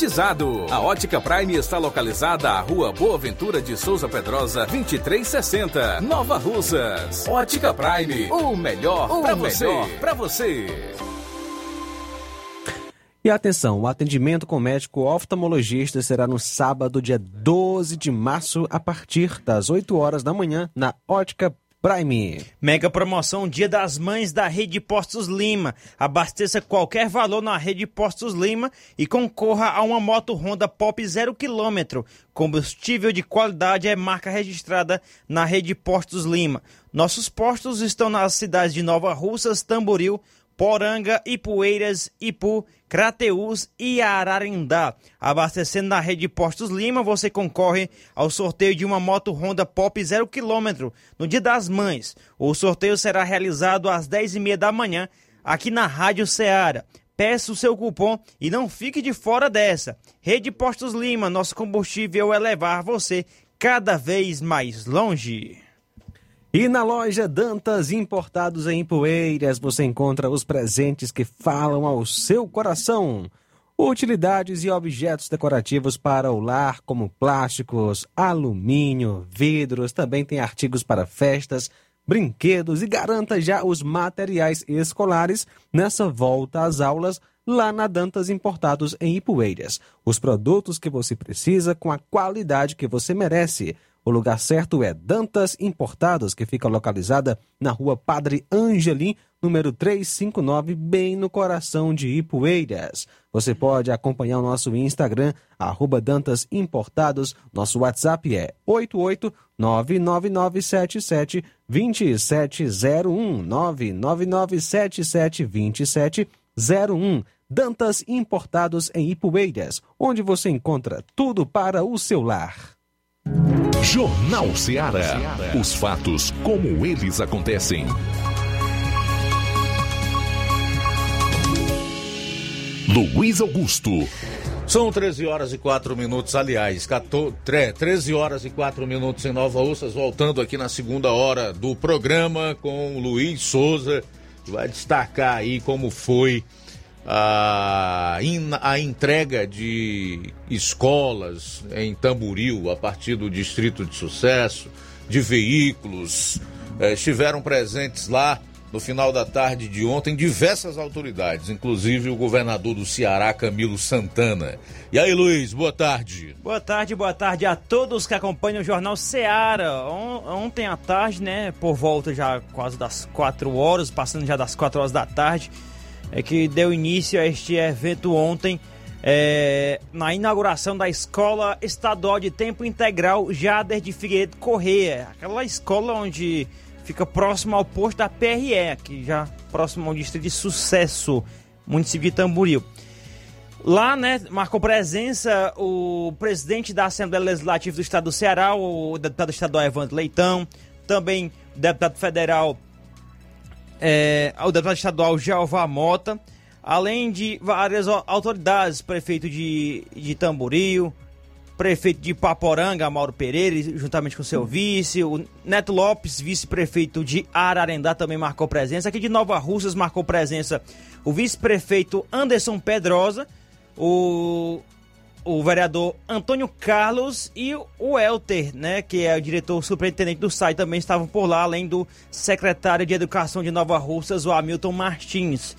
climatizado. A Ótica Prime está localizada à Rua Boa Ventura de Souza Pedrosa, 2360, Nova Russas. Ótica Prime, o melhor para você. Para você. E atenção, o atendimento com médico oftalmologista será no sábado, dia 12 de março, a partir das 8 horas da manhã, na Ótica Prime. Mega promoção Dia das Mães da Rede Postos Lima. Abasteça qualquer valor na Rede Postos Lima e concorra a uma moto Honda Pop 0 km. Combustível de qualidade é marca registrada na Rede Postos Lima. Nossos postos estão nas cidades de Nova Russas, Tamboril, Poranga, Ipueiras, Ipu, Crateús e Ararindá. Abastecendo na rede Postos Lima, você concorre ao sorteio de uma moto Honda Pop 0 km no Dia das Mães. O sorteio será realizado às 10h30 da manhã aqui na Rádio Ceará. Peça o seu cupom e não fique de fora dessa. Rede Postos Lima, nosso combustível é levar você cada vez mais longe. E na loja Dantas Importados em Poeiras você encontra os presentes que falam ao seu coração. Utilidades e objetos decorativos para o lar, como plásticos, alumínio, vidros, também tem artigos para festas, brinquedos e garanta já os materiais escolares nessa volta às aulas lá na Dantas Importados em Ipueiras. Os produtos que você precisa com a qualidade que você merece. O lugar certo é Dantas Importados, que fica localizada na rua Padre Angelim, número 359, bem no coração de Ipueiras. Você pode acompanhar o nosso Instagram, arroba Dantas Importados. Nosso WhatsApp é 8899977 2701 99977 2701 Dantas Importados em Ipueiras, onde você encontra tudo para o seu lar. Jornal Ceará. Os fatos como eles acontecem. Luiz Augusto. São 13 horas e 4 minutos, aliás, 14, 13 horas e 4 minutos em Nova Ursas, voltando aqui na segunda hora do programa com Luiz Souza, que vai destacar aí como foi a, a entrega de escolas em Tamburil a partir do Distrito de Sucesso, de veículos, eh, estiveram presentes lá no final da tarde de ontem diversas autoridades, inclusive o governador do Ceará, Camilo Santana. E aí, Luiz, boa tarde. Boa tarde, boa tarde a todos que acompanham o Jornal Ceará. ontem à tarde, né, por volta já quase das 4 horas, passando já das 4 horas da tarde, é que deu início a este evento ontem, é, na inauguração da Escola Estadual de Tempo Integral Jader de Figueiredo Correia. Aquela escola onde fica próximo ao posto da PRE, aqui já próximo ao distrito de Sucesso, município de Tamboril. Lá, né, marcou presença o presidente da Assembleia Legislativa do Estado do Ceará, o deputado estadual Evandro Leitão, também o deputado federal, é, o deputado estadual Jeová Mota, além de várias autoridades, prefeito de, de Tamboril, prefeito de Paporanga, Mauro Pereira, juntamente com seu vice, o Neto Lopes, vice-prefeito de Ararendá, também marcou presença. Aqui de Nova Russas marcou presença o vice-prefeito Anderson Pedrosa, o, o vereador Antônio Carlos e o Elter, né, que é o diretor superintendente do SAI, também estavam por lá, além do secretário de Educação de Nova Russas, o Hamilton Martins.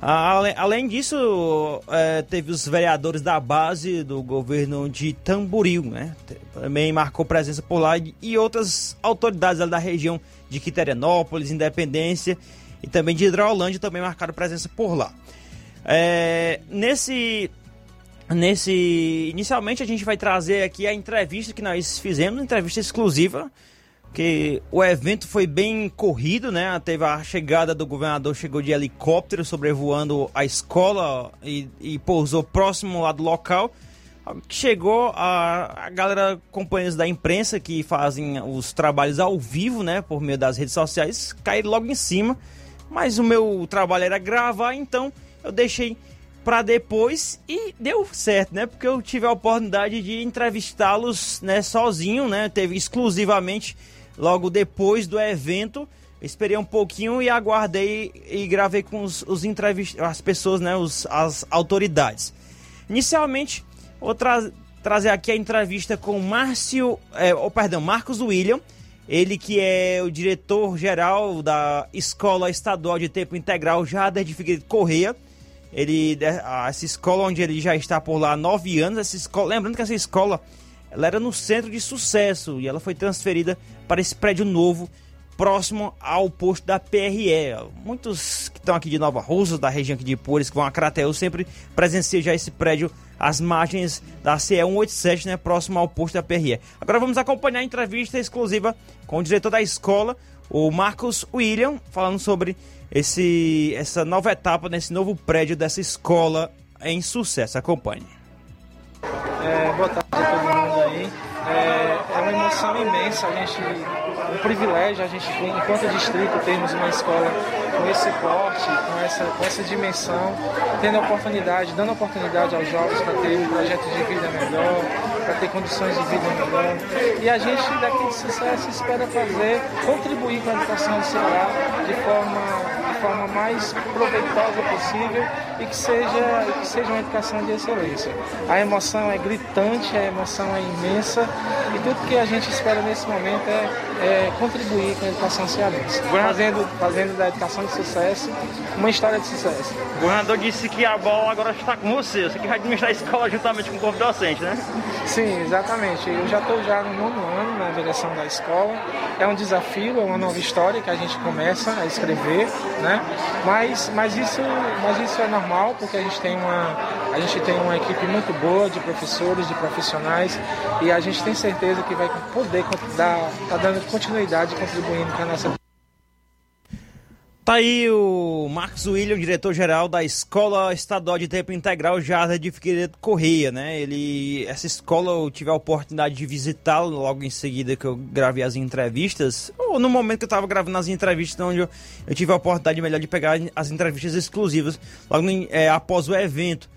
Além disso, é, teve os vereadores da base do governo de Tamboril, né? Também marcou presença por lá e outras autoridades da região de Quiterianópolis, Independência e também de Hidrolândia também marcaram presença por lá. É, nesse, nesse, inicialmente a gente vai trazer aqui a entrevista que nós fizemos, entrevista exclusiva que o evento foi bem corrido, né? Teve a chegada do governador, chegou de helicóptero sobrevoando a escola e, e pousou próximo lá do local. Chegou a, a galera, companheiros da imprensa que fazem os trabalhos ao vivo, né? Por meio das redes sociais, caíram logo em cima. Mas o meu trabalho era gravar, então eu deixei para depois e deu certo, né? Porque eu tive a oportunidade de entrevistá-los, né, sozinho, né? Teve exclusivamente logo depois do evento. Esperei um pouquinho e aguardei e gravei com os, os entrevist... as pessoas, né, os, as autoridades. Inicialmente, vou tra trazer aqui a entrevista com Márcio, é, oh, perdão, Marcos William, ele que é o diretor-geral da Escola Estadual de Tempo Integral Jader de Figueiredo Correia. Ele, essa escola onde ele já está por lá há nove anos, essa escola, lembrando que essa escola ela era no centro de sucesso e ela foi transferida para esse prédio novo próximo ao posto da PRE. Muitos que estão aqui de Nova Rússia, da região aqui de Pores, que vão a Crateus, sempre presenciam já esse prédio às margens da CE 187, né, próximo ao posto da PRE. Agora vamos acompanhar a entrevista exclusiva com o diretor da escola, o Marcos William, falando sobre esse, essa nova etapa nesse novo prédio dessa escola em sucesso. Acompanhe. É, boa tarde a todo mundo aí. É, é uma emoção imensa a gente, um privilégio a gente, enquanto distrito, termos uma escola com esse porte, com essa, com essa dimensão, tendo oportunidade, dando oportunidade aos jovens para ter um projeto de vida melhor, para ter condições de vida melhor. E a gente daqui de sucesso espera fazer, contribuir com a educação do Ceará de forma forma mais proveitosa possível e que seja, que seja uma educação de excelência. A emoção é gritante, a emoção é imensa e tudo que a gente espera nesse momento é, é contribuir com a educação cearense, fazendo, fazendo da educação de sucesso uma história de sucesso. O governador disse que a bola agora está com você, você que vai administrar a escola juntamente com o corpo docente, né? Sim, exatamente. Eu já estou já no nono ano na direção da escola. É um desafio, é uma nova história que a gente começa a escrever, né? Mas, mas, isso, mas isso é normal porque a gente tem uma, a gente tem uma equipe muito boa de professores, de profissionais e a gente tem certeza que vai poder dar, tá dando continuidade contribuindo com a nossa Tá aí o Marcos William, diretor-geral da Escola Estadual de Tempo Integral Jardim de Figueiredo Correia, né? Ele, essa escola eu tive a oportunidade de visitá lo logo em seguida que eu gravei as entrevistas, ou no momento que eu estava gravando as entrevistas, onde eu, eu, tive a oportunidade melhor de pegar as entrevistas exclusivas logo é, após o evento.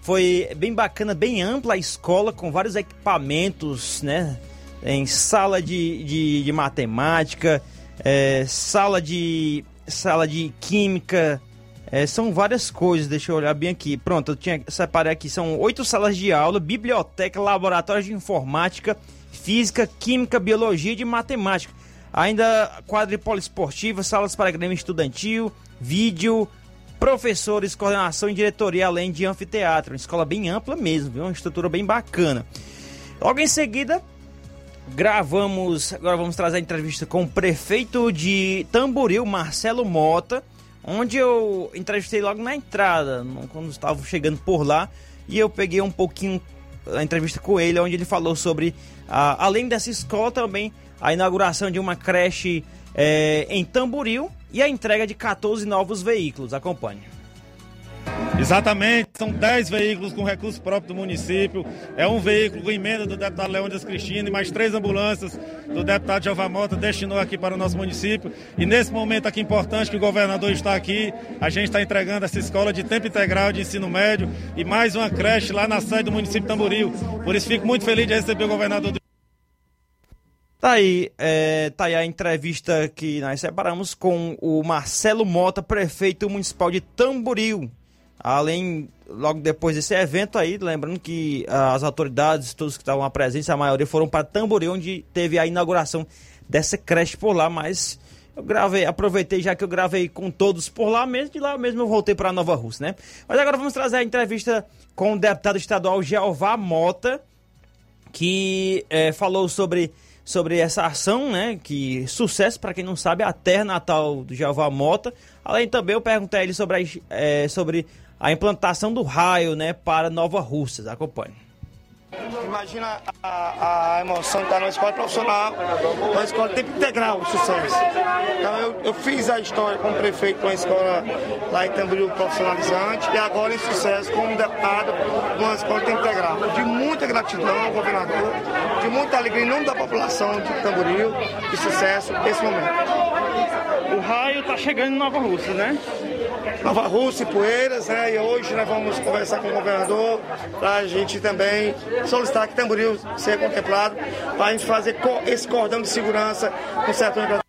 Foi bem bacana, bem ampla a escola, com vários equipamentos, né? Em sala de, de, de matemática, é, sala de sala de química, é, são várias coisas, deixa eu olhar bem aqui. Pronto, eu tinha separei aqui, são oito salas de aula, biblioteca, laboratório de informática, física, química, biologia e de matemática. Ainda quadra poliesportiva, salas para grêmio estudantil, vídeo, professores, coordenação e diretoria, além de anfiteatro. Uma escola bem ampla mesmo, viu? uma estrutura bem bacana. Logo em seguida, gravamos, agora vamos trazer a entrevista com o prefeito de Tamboril, Marcelo Mota, onde eu entrevistei logo na entrada, quando estava chegando por lá, e eu peguei um pouquinho a entrevista com ele, onde ele falou sobre, além dessa escola, também a inauguração de uma creche é, em Tamboril e a entrega de 14 novos veículos. Acompanhe. Exatamente, são 10 veículos com recurso próprio do município. É um veículo com emenda do deputado Leônidas Cristina e mais três ambulâncias do deputado Jeová Mota destinou aqui para o nosso município. E nesse momento aqui importante que o governador está aqui, a gente está entregando essa escola de tempo integral de ensino médio e mais uma creche lá na sede do município Tamboril. Por isso fico muito feliz de receber o governador do Tá aí, é, tá aí a entrevista que nós separamos com o Marcelo Mota, prefeito municipal de Tamboril. Além, logo depois desse evento aí, lembrando que as autoridades, todos que estavam à presença, a maioria foram para Tamboril, onde teve a inauguração dessa creche por lá, mas eu gravei, aproveitei já que eu gravei com todos por lá mesmo, de lá mesmo eu voltei para Nova Rússia, né? Mas agora vamos trazer a entrevista com o deputado estadual Jeová Mota, que é, falou sobre sobre essa ação, né? Que sucesso, para quem não sabe, a terra natal do Jeová Mota. Além também eu perguntei a ele sobre é, sobre a implantação do raio, né, para Nova Russas. Acompanhe. Imagina a, a emoção de estar numa escola profissional, uma escola de tempo integral, de sucesso. Então eu, eu fiz a história como prefeito com a escola lá em Tamboril profissionalizante e agora em sucesso como deputado de uma escola de tempo integral. De muita gratidão ao governador, de muita alegria em nome da população de Tamboril, de sucesso esse momento. O raio está chegando em Nova Rússia, né? Nova Rússia e Poeiras, né? E hoje nós vamos conversar com o governador para a gente também solicitar que Tamboril seja contemplado para a gente fazer esse cordão de segurança no setor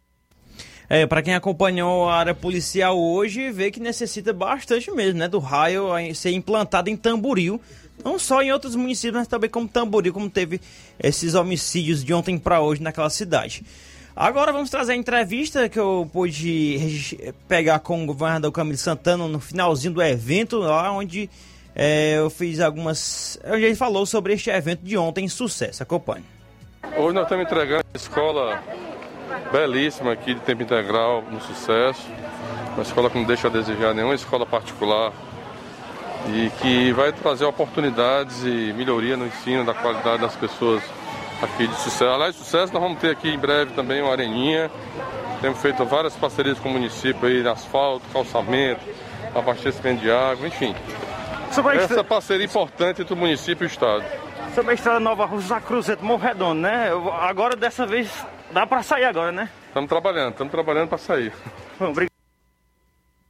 é, para quem acompanhou a área policial hoje, vê que necessita bastante mesmo, né, do raio ser implantado em Tamboril, não só em outros municípios, mas também como Tamboril, como teve esses homicídios de ontem para hoje naquela cidade. Agora vamos trazer a entrevista que eu pude pegar com o governador Camilo Santana no finalzinho do evento, lá onde é, eu fiz algumas. Onde ele falou sobre este evento de ontem, sucesso. Acompanhe. Hoje nós estamos entregando uma escola belíssima aqui de tempo integral, no sucesso. Uma escola que não deixa a desejar nenhuma escola particular e que vai trazer oportunidades e melhoria no ensino da qualidade das pessoas aqui de sucesso. Aliás, sucesso nós vamos ter aqui em breve também uma areninha. Temos feito várias parcerias com o município aí, asfalto, calçamento, abastecimento de água, enfim. Sobre Essa parceria importante entre o município e o estado. Sobre a estrada Nova Rússia Cruzeiro Morredondo, né? Agora dessa vez dá para sair agora, né? Estamos trabalhando, estamos trabalhando para sair. [laughs] Obrigado.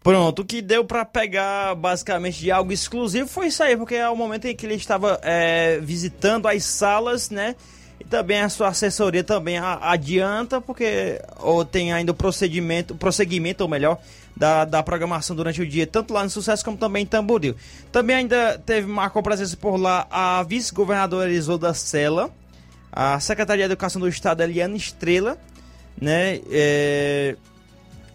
Pronto, o que deu para pegar basicamente de algo exclusivo foi isso aí, porque é o momento em que ele estava é, visitando as salas, né? E também a sua assessoria também adianta, porque ou tem ainda o procedimento, prosseguimento, ou melhor, da, da programação durante o dia, tanto lá no Sucesso como também em Tamboril. Também ainda teve, marcou presença por lá a vice-governadora Isolda Sela, a secretária de Educação do Estado, Eliana Estrela, né? É,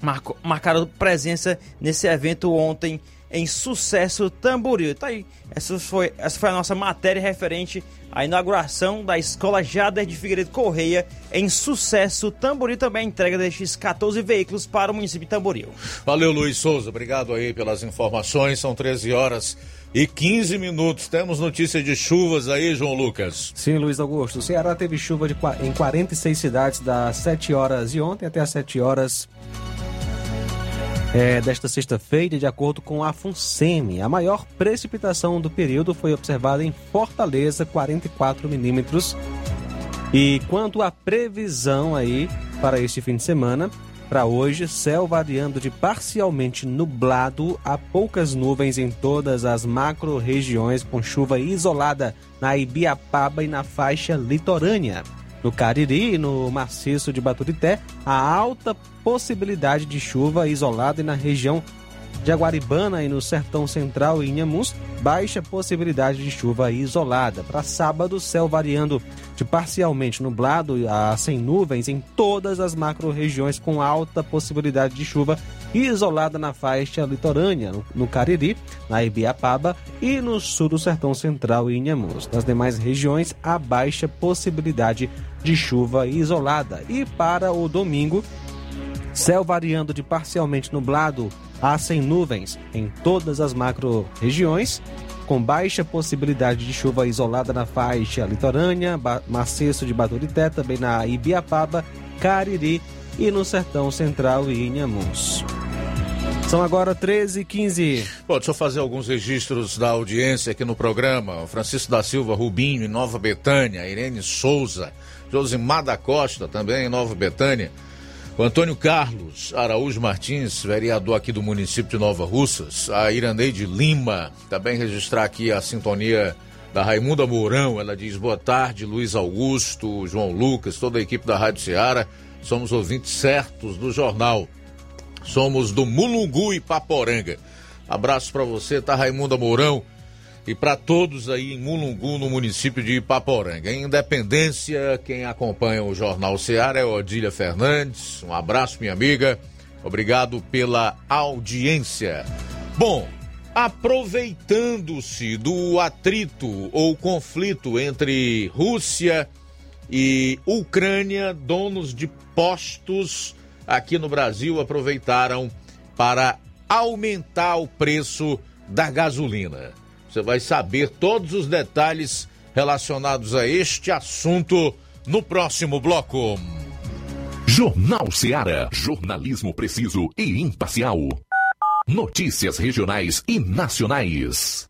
marcou, marcaram presença nesse evento ontem em Sucesso Tamboril. Tá aí, essa foi, essa foi a nossa matéria referente à inauguração da Escola Jader de Figueiredo Correia em Sucesso Tamboril. Também a entrega destes 14 veículos para o município de Tamboril. Valeu, Luiz Souza. Obrigado aí pelas informações. São 13 horas e 15 minutos. Temos notícia de chuvas aí, João Lucas. Sim, Luiz Augusto. O Ceará teve chuva de, em 46 cidades das 7 horas de ontem até as 7 horas é, desta sexta-feira, de acordo com a FUNSEMI. A maior precipitação do período foi observada em Fortaleza, 44 milímetros. E quanto à previsão aí para este fim de semana, para hoje, céu variando de parcialmente nublado a poucas nuvens em todas as macro-regiões, com chuva isolada na Ibiapaba e na faixa litorânea. No Cariri e no maciço de Baturité, há alta possibilidade de chuva isolada e na região Jaguaribana e no Sertão Central e Inhamus, baixa possibilidade de chuva isolada. Para sábado, céu variando de parcialmente nublado a sem nuvens em todas as macro-regiões com alta possibilidade de chuva isolada na faixa litorânea, no, Cariri, na Ibiapaba e no sul do Sertão Central e Inhamus. Nas demais regiões, a baixa possibilidade de chuva isolada. E para o domingo, céu variando de parcialmente nublado a sem nuvens em todas as macro-regiões, com baixa possibilidade de chuva isolada na faixa litorânea, maciço de Baturité, também na Ibiapaba, Cariri e no Sertão Central e Inhamus. São agora 13 e 15. Bom, deixa eu fazer alguns registros da audiência aqui no programa. O Francisco da Silva Rubinho, em Nova Betânia. Irene Souza. Josimar da Costa, também em Nova Betânia. O Antônio Carlos Araújo Martins, vereador aqui do município de Nova Russas, a Iraneide Lima, também registrar aqui a sintonia da Raimunda Mourão, ela diz boa tarde, Luiz Augusto, João Lucas, toda a equipe da Rádio Ceará, somos ouvintes certos do jornal, somos do Mulungu e Paporanga. Abraço para você, tá Raimunda Mourão, e para todos aí em Mulungu, no município de Ipaporanga. Em Independência, quem acompanha o Jornal Seara é Odília Fernandes. Um abraço, minha amiga. Obrigado pela audiência. Bom, aproveitando-se do atrito ou conflito entre Rússia e Ucrânia, donos de postos aqui no Brasil aproveitaram para aumentar o preço da gasolina. Você vai saber todos os detalhes relacionados a este assunto no próximo bloco. Jornal Seara. Jornalismo preciso e imparcial. Notícias regionais e nacionais.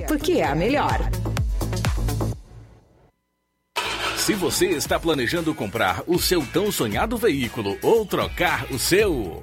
porque é a melhor. Se você está planejando comprar o seu tão sonhado veículo ou trocar o seu.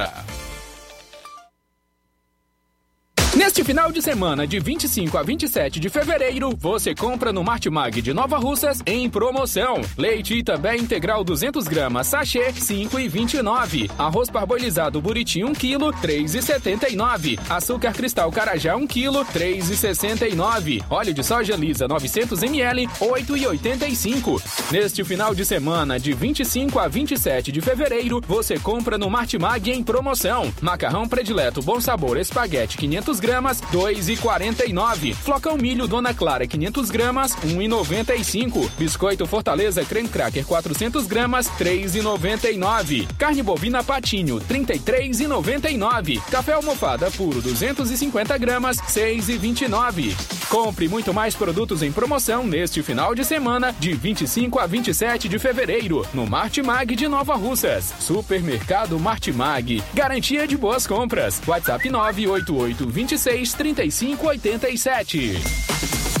Yeah. Neste final de semana, de 25 a 27 de fevereiro, você compra no Martimag de Nova Russas em promoção. Leite Itabé integral 200 gramas, sachê 5,29. Arroz parbolizado Buriti 1 kg, 3,79. Açúcar cristal Carajá 1 kg, 3,69. Óleo de soja lisa 900 ml, 8,85. Neste final de semana, de 25 a 27 de fevereiro, você compra no Martimag em promoção. Macarrão predileto Bom Sabor Espaguete 500 gramas, 2,49. Flocão milho Dona Clara, 500 gramas, 1,95. Biscoito Fortaleza Creme Cracker, 400 gramas, 3,99. Carne bovina Patinho, 33,99. Café almofada puro, 250 gramas, 6,29. Compre muito mais produtos em promoção neste final de semana, de 25 a 27 de fevereiro, no Martimag de Nova Russas. Supermercado Martimag. Garantia de boas compras. WhatsApp 988 26 35 87.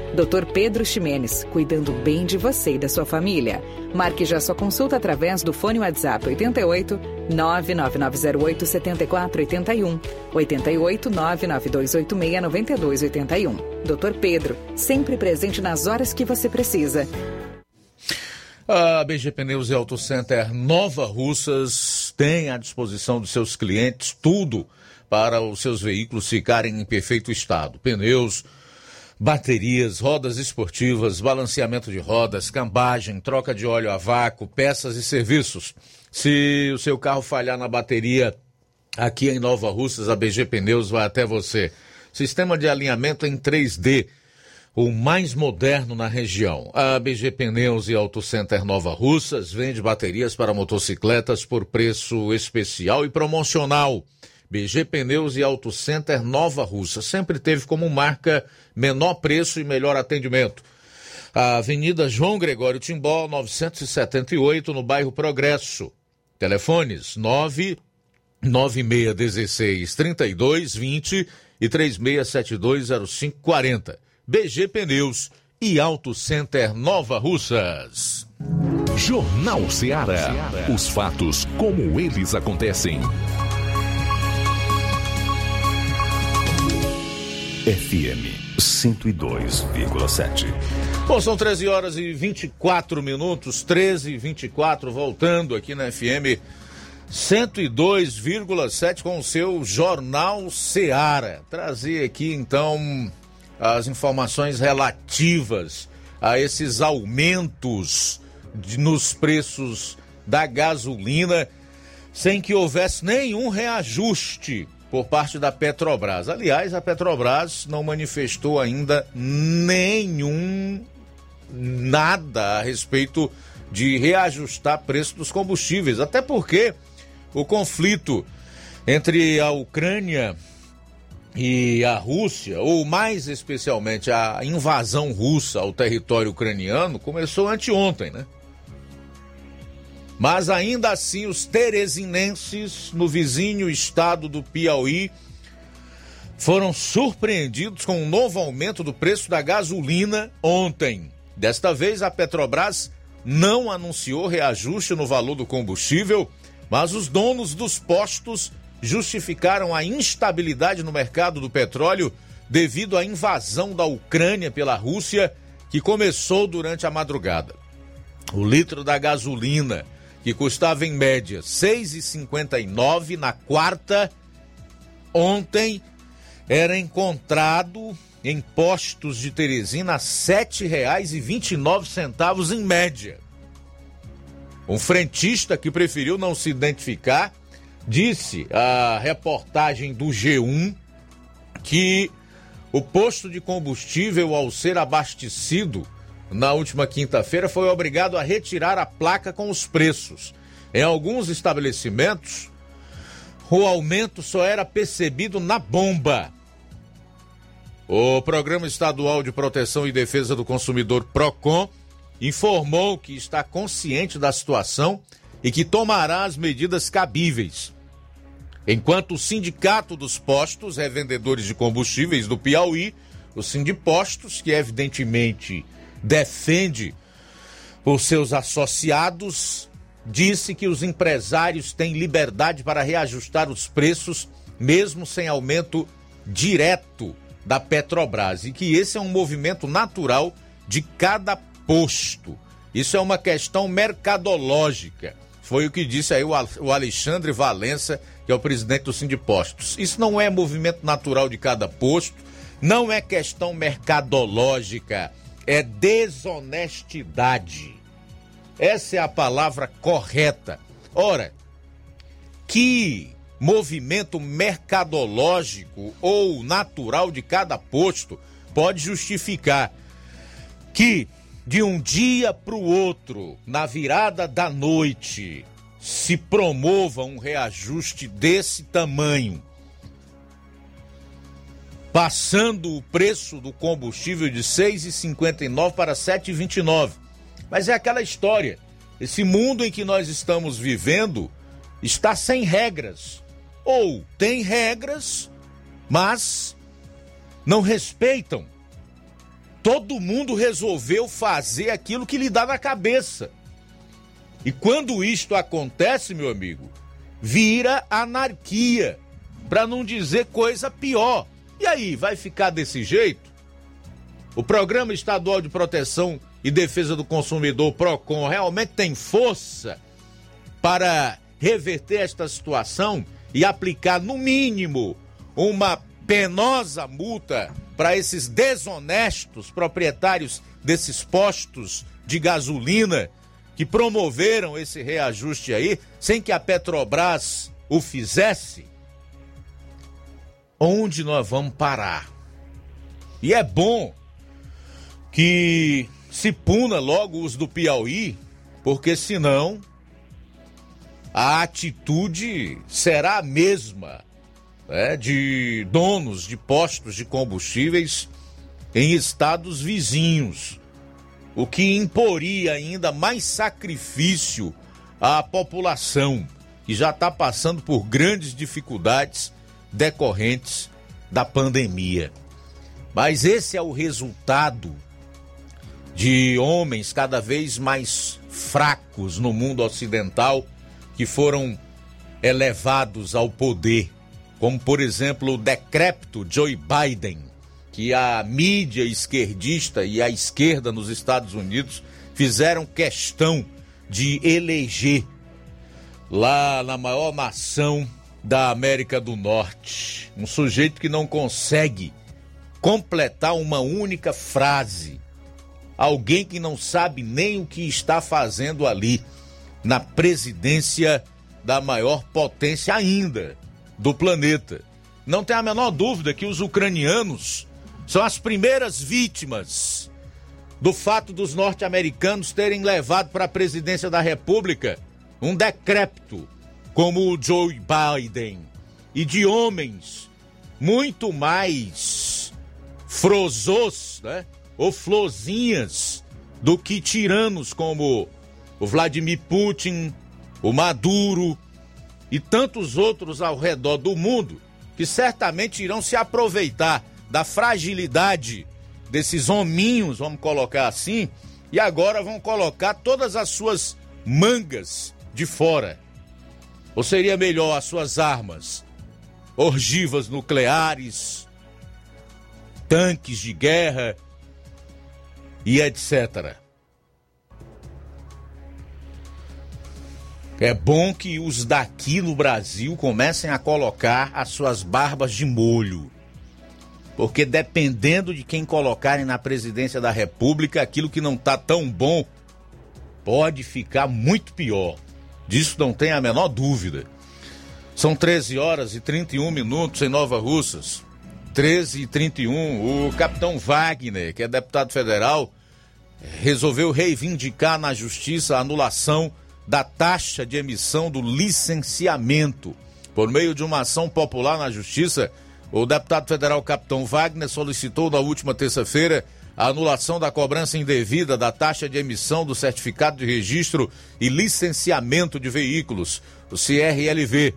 Dr. Pedro Ximenes, cuidando bem de você e da sua família. Marque já sua consulta através do fone WhatsApp 88 99908 7481 88 99286 9281. Dr. Pedro, sempre presente nas horas que você precisa. A BG Pneus e Auto Center Nova Russas tem à disposição dos seus clientes tudo para os seus veículos ficarem em perfeito estado. Pneus, baterias, rodas esportivas, balanceamento de rodas, cambagem, troca de óleo a vácuo, peças e serviços. Se o seu carro falhar na bateria, aqui em Nova Russas, a BG Pneus vai até você. Sistema de alinhamento em 3D, o mais moderno na região. A BG Pneus e Auto Center Nova Russas vende baterias para motocicletas por preço especial e promocional. BG Pneus e Auto Center Nova Russa. Sempre teve como marca menor preço e melhor atendimento. A Avenida João Gregório Timbó, 978, no bairro Progresso. Telefones 99616 3220 e 36720540. BG Pneus e Auto Center Nova Russas. Jornal Ceará. Os fatos como eles acontecem. FM 102,7. Bom, são 13 horas e 24 minutos, 13 e 24, voltando aqui na FM 102,7 com o seu Jornal Seara. Trazer aqui então as informações relativas a esses aumentos de, nos preços da gasolina sem que houvesse nenhum reajuste por parte da Petrobras. Aliás, a Petrobras não manifestou ainda nenhum nada a respeito de reajustar preço dos combustíveis, até porque o conflito entre a Ucrânia e a Rússia, ou mais especialmente a invasão russa ao território ucraniano, começou anteontem, né? Mas ainda assim, os teresinenses no vizinho estado do Piauí foram surpreendidos com um novo aumento do preço da gasolina ontem. Desta vez, a Petrobras não anunciou reajuste no valor do combustível, Mas os donos dos postos justificaram a instabilidade no mercado do petróleo devido à invasão da Ucrânia pela Rússia, que começou durante a madrugada. O litro da gasolina, que custava em média R$ 6,59 na quarta, ontem era encontrado em postos de Teresina R$ 7,29 em média. Um frentista que preferiu não se identificar disse à reportagem do G1 que o posto de combustível, ao ser abastecido na última quinta-feira, foi obrigado a retirar a placa com os preços. Em alguns estabelecimentos, o aumento só era percebido na bomba. O Programa Estadual de Proteção e Defesa do Consumidor PROCON informou que está consciente da situação e que tomará as medidas cabíveis. Enquanto o Sindicato dos Postos, revendedores de combustíveis do Piauí, o Sindipostos, que evidentemente defende por seus associados, disse que os empresários têm liberdade para reajustar os preços, mesmo sem aumento direto da Petrobras, e que esse é um movimento natural de cada posto. Isso é uma questão mercadológica. Foi o que disse aí o Alexandre Valença, que é o presidente do Sindipostos. Isso não é movimento natural de cada posto, não é questão mercadológica, é desonestidade. Essa é a palavra correta. Ora, que movimento mercadológico ou natural de cada posto pode justificar que de um dia para o outro, na virada da noite, se promova um reajuste desse tamanho, passando o preço do combustível de R$ 6,59 para R$ 7,29. Mas é aquela história. Esse mundo em que nós estamos vivendo está sem regras. Ou tem regras, mas não respeitam. Todo mundo resolveu fazer aquilo que lhe dá na cabeça. E quando isto acontece, meu amigo, vira anarquia, para não dizer coisa pior. E aí, vai ficar desse jeito? O Programa Estadual de Proteção e Defesa do Consumidor PROCON realmente tem força para reverter esta situação e aplicar, no mínimo, uma penosa multa para esses desonestos proprietários desses postos de gasolina que promoveram esse reajuste aí, sem que a Petrobras o fizesse? Onde nós vamos parar? E é bom que se puna logo os do Piauí, porque senão a atitude será a mesma né, de donos de postos de combustíveis em estados vizinhos, o que imporia ainda mais sacrifício à população, que já está passando por grandes dificuldades decorrentes da pandemia. Mas esse é o resultado de homens cada vez mais fracos no mundo ocidental que foram elevados ao poder, como por exemplo o decrépito Joe Biden, que a mídia esquerdista e a esquerda nos Estados Unidos fizeram questão de eleger lá na maior nação da América do Norte, um sujeito que não consegue completar uma única frase alguém que não sabe nem o que está fazendo ali na presidência da maior potência ainda do planeta. Não tem a menor dúvida que os ucranianos são as primeiras vítimas do fato dos norte-americanos terem levado para a presidência da República um decrépito como o Joe Biden e de homens muito mais frozos, né? ou florzinhas do que tiranos como o Vladimir Putin, o Maduro e tantos outros ao redor do mundo que certamente irão se aproveitar da fragilidade desses hominhos, vamos colocar assim, e agora vão colocar todas as suas mangas de fora. Ou seria melhor as suas armas, orgivas nucleares, tanques de guerra e etc. É bom que os daqui no Brasil comecem a colocar as suas barbas de molho. Porque dependendo de quem colocarem na presidência da República, aquilo que não está tão bom pode ficar muito pior. Disso não tem a menor dúvida. São 13 horas e 31 minutos em Nova Russas. 13 e 31. O capitão Wagner, que é deputado federal, resolveu reivindicar na justiça a anulação da taxa de emissão do licenciamento. Por meio de uma ação popular na Justiça, o deputado federal Capitão Wagner solicitou na última terça-feira a anulação da cobrança indevida da taxa de emissão do certificado de registro e licenciamento de veículos, o CRLV.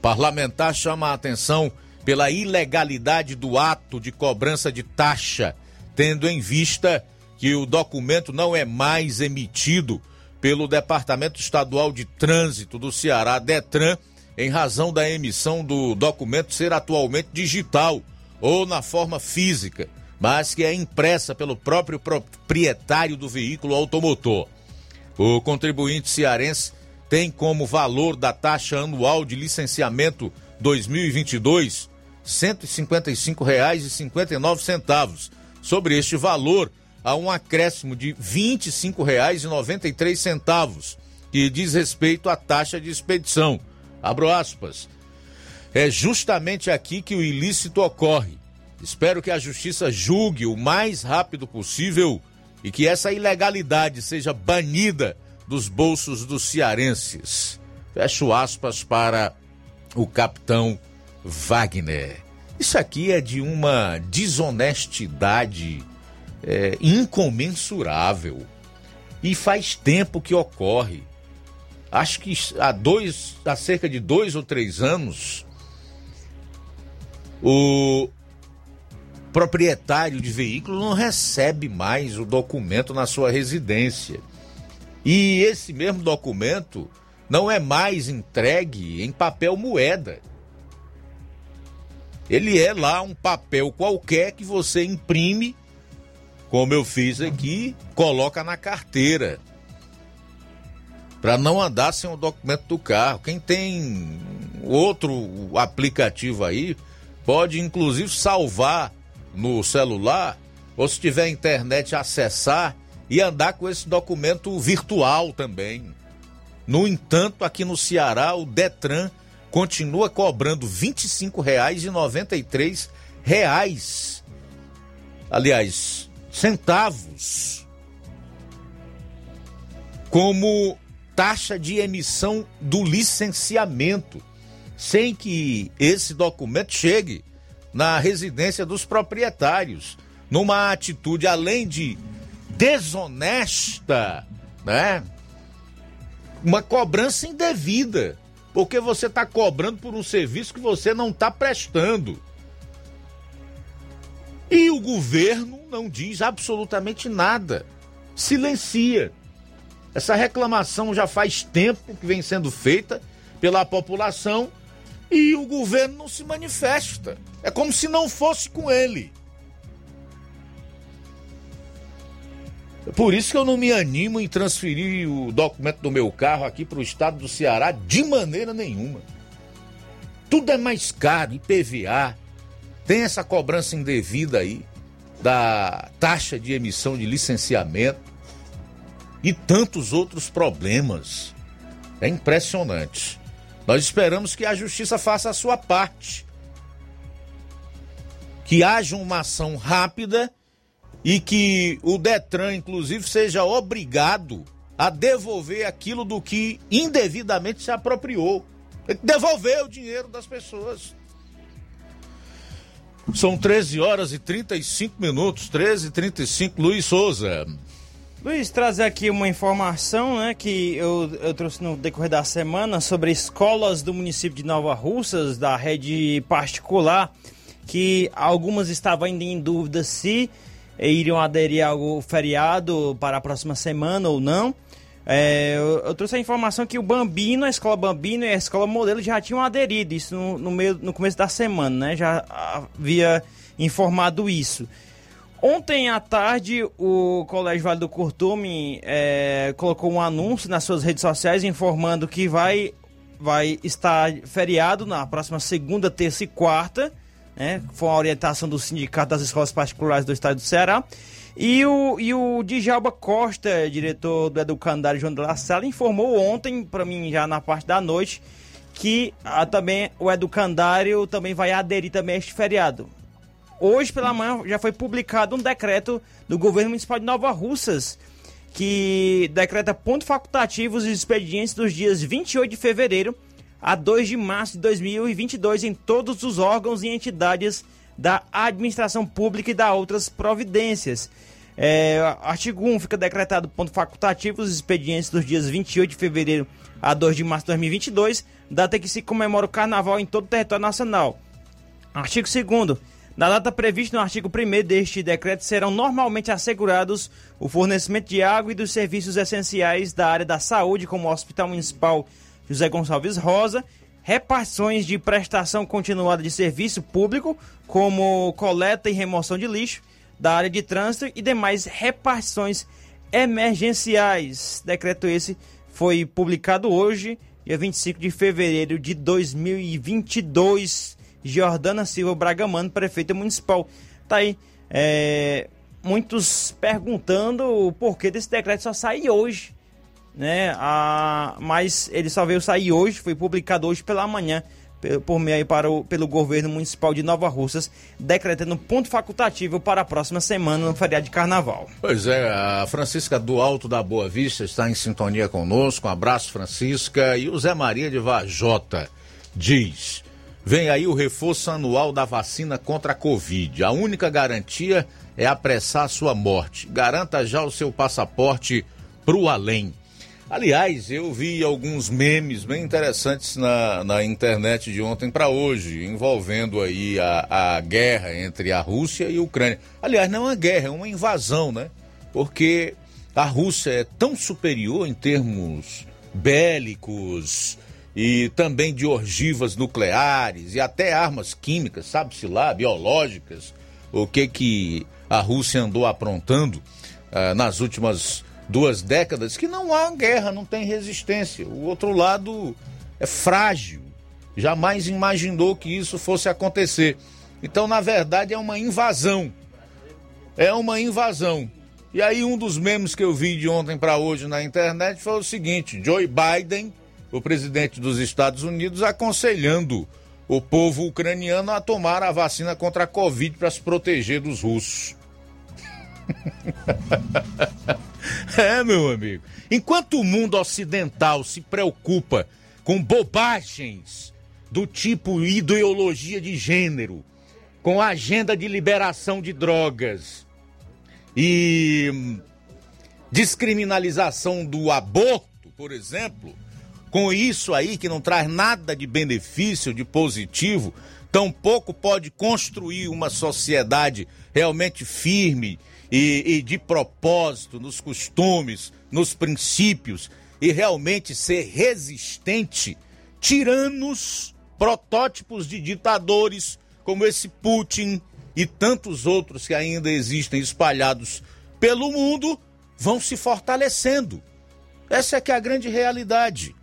Parlamentar chama a atenção pela ilegalidade do ato de cobrança de taxa, tendo em vista que o documento não é mais emitido pelo Departamento Estadual de Trânsito do Ceará, Detran, em razão da emissão do documento ser atualmente digital ou na forma física, mas que é impressa pelo próprio proprietário do veículo automotor. O contribuinte cearense tem como valor da taxa anual de licenciamento 2022 R$ 155,59. Sobre este valor, a um acréscimo de R$ 25,93, que diz respeito à taxa de expedição. Abro aspas. É justamente aqui que o ilícito ocorre. Espero que a justiça julgue o mais rápido possível e que essa ilegalidade seja banida dos bolsos dos cearenses. Fecho aspas para o capitão Wagner. Isso aqui é de uma desonestidade é, incomensurável. E faz tempo que ocorre. Acho que há dois, há cerca de dois ou três anos, o proprietário de veículo não recebe mais o documento na sua residência. E esse mesmo documento não é mais entregue em papel moeda. Ele é lá um papel qualquer que você imprime como eu fiz aqui, coloca na carteira. Para não andar sem o documento do carro. Quem tem outro aplicativo aí, pode inclusive salvar no celular, ou se tiver internet, acessar e andar com esse documento virtual também. No entanto, aqui no Ceará, o Detran continua cobrando 25,93 reais. Aliás, centavos como taxa de emissão do licenciamento, sem que esse documento chegue na residência dos proprietários, numa atitude além de desonesta, né? Uma cobrança indevida, porque você está cobrando por um serviço que você não está prestando. E o governo não diz absolutamente nada. Silencia. Essa reclamação já faz tempo que vem sendo feita pela população e o governo não se manifesta. É como se não fosse com ele. Por isso que eu não me animo em transferir o documento do meu carro aqui para o estado do Ceará de maneira nenhuma. Tudo é mais caro, IPVA, tem essa cobrança indevida aí da taxa de emissão de licenciamento e tantos outros problemas. É impressionante. Nós esperamos que a justiça faça a sua parte. Que haja uma ação rápida e que o Detran, inclusive, seja obrigado a devolver aquilo do que indevidamente se apropriou. Devolver o dinheiro das pessoas. São 13 horas e 35 minutos, 13 e 35 Luiz Souza. Luiz, trazer aqui uma informação né, que eu, eu trouxe no decorrer da semana sobre escolas do município de Nova Russas, da rede particular, que algumas estavam ainda em dúvida se iriam aderir ao feriado para a próxima semana ou não. É, eu, eu, trouxe a informação que o Bambino, a escola Bambino e a escola Modelo já tinham aderido, isso no, no, meio, no começo da semana, né? Já havia informado isso. Ontem à tarde, o Colégio Vale do Curtume é, colocou um anúncio nas suas redes sociais informando que vai, vai estar feriado na próxima segunda, terça e quarta. Né? Foi uma orientação do Sindicato das Escolas Particulares do Estado do Ceará. E o, e o Djalba Costa, diretor do Educandário João de La Sala, informou ontem, para mim já na parte da noite, que ah, também o Educandário também vai aderir também a este feriado. Hoje pela manhã já foi publicado um decreto do governo municipal de Nova Russas que decreta ponto facultativo os expedientes dos dias 28 de fevereiro a 2 de março de 2022 em todos os órgãos e entidades da administração pública e da outras providências. É, artigo 1 fica decretado ponto facultativo os expedientes dos dias 28 de fevereiro a 2 de março de 2022, data que se comemora o carnaval em todo o território nacional. Artigo 2 na data prevista no artigo 1 deste decreto, serão normalmente assegurados o fornecimento de água e dos serviços essenciais da área da saúde, como o Hospital Municipal José Gonçalves Rosa, repartições de prestação continuada de serviço público, como coleta e remoção de lixo, da área de trânsito e demais repartições emergenciais. Decreto esse foi publicado hoje, dia 25 de fevereiro de 2022 Jordana Silva Bragamano, prefeita municipal. Tá aí. É, muitos perguntando o porquê desse decreto só sair hoje. Né? A, mas ele só veio sair hoje, foi publicado hoje pela manhã por meio para o, pelo governo municipal de Nova Russas, decretando ponto facultativo para a próxima semana no feriado de carnaval. Pois é, a Francisca do Alto da Boa Vista está em sintonia conosco. Um abraço, Francisca. E o Zé Maria de Vajota diz: Vem aí o reforço anual da vacina contra a Covid. A única garantia é apressar a sua morte. Garanta já o seu passaporte pro além. Aliás, eu vi alguns memes bem interessantes na, na internet de ontem para hoje, envolvendo aí a, a guerra entre a Rússia e a Ucrânia. Aliás, não é uma guerra, é uma invasão, né? Porque a Rússia é tão superior em termos bélicos, e também de ogivas nucleares e até armas químicas, sabe-se lá, biológicas, o que que a Rússia andou aprontando uh, nas últimas duas décadas, que não há guerra, não tem resistência. O outro lado é frágil, jamais imaginou que isso fosse acontecer. Então, na verdade, é uma invasão. É uma invasão. E aí, um dos memes que eu vi de ontem para hoje na internet foi o seguinte: Joe Biden o presidente dos Estados Unidos aconselhando o povo ucraniano a tomar a vacina contra a Covid para se proteger dos russos. [laughs] é, meu amigo. Enquanto o mundo ocidental se preocupa com bobagens do tipo ideologia de gênero, com agenda de liberação de drogas e descriminalização do aborto, por exemplo, com isso aí que não traz nada de benefício, de positivo, tampouco pode construir uma sociedade realmente firme e, e de propósito nos costumes, nos princípios e realmente ser resistente, tiranos, protótipos de ditadores como esse Putin e tantos outros que ainda existem espalhados pelo mundo, vão se fortalecendo. Essa é que é a grande realidade.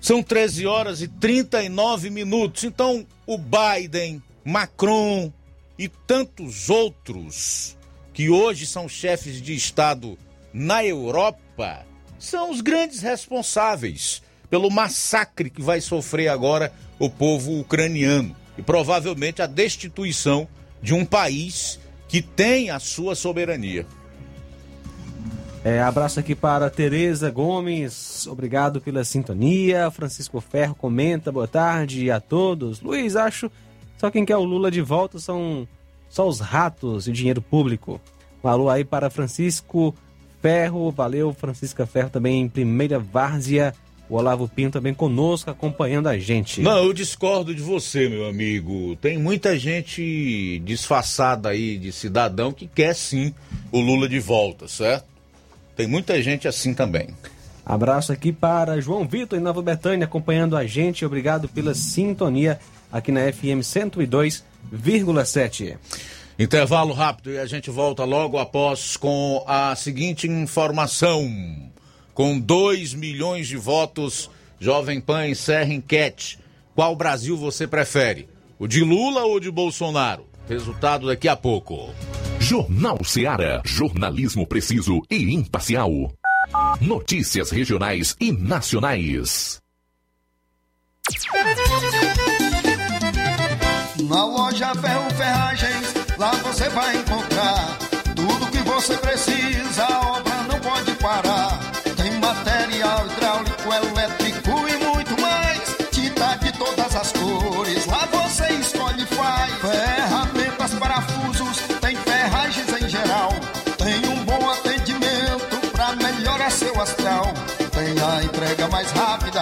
São 13 horas e 39 minutos. Então, o Biden, Macron e tantos outros que hoje são chefes de Estado na Europa são os grandes responsáveis pelo massacre que vai sofrer agora o povo ucraniano e provavelmente a destituição de um país que tem a sua soberania. É, abraço aqui para Tereza Gomes, obrigado pela sintonia. Francisco Ferro comenta, boa tarde a todos. Luiz, acho só quem quer o Lula de volta são só os ratos e dinheiro público. Um alô aí para Francisco Ferro, valeu Francisca Ferro também em primeira várzea. O Olavo Pinto também conosco, acompanhando a gente. Não, eu discordo de você, meu amigo. Tem muita gente disfarçada aí de cidadão que quer sim o Lula de volta, certo? Tem muita gente assim também. Abraço aqui para João Vitor em Nova Betânia, acompanhando a gente. Obrigado pela sintonia aqui na FM 102,7. Intervalo rápido e a gente volta logo após com a seguinte informação. Com 2 milhões de votos, Jovem Pan encerra enquete. Qual Brasil você prefere? O de Lula ou de Bolsonaro? Resultado daqui a pouco. Jornal Seara. Jornalismo preciso e imparcial. Notícias regionais e nacionais. Na loja Ferro Ferragens, lá você vai encontrar tudo que você precisa,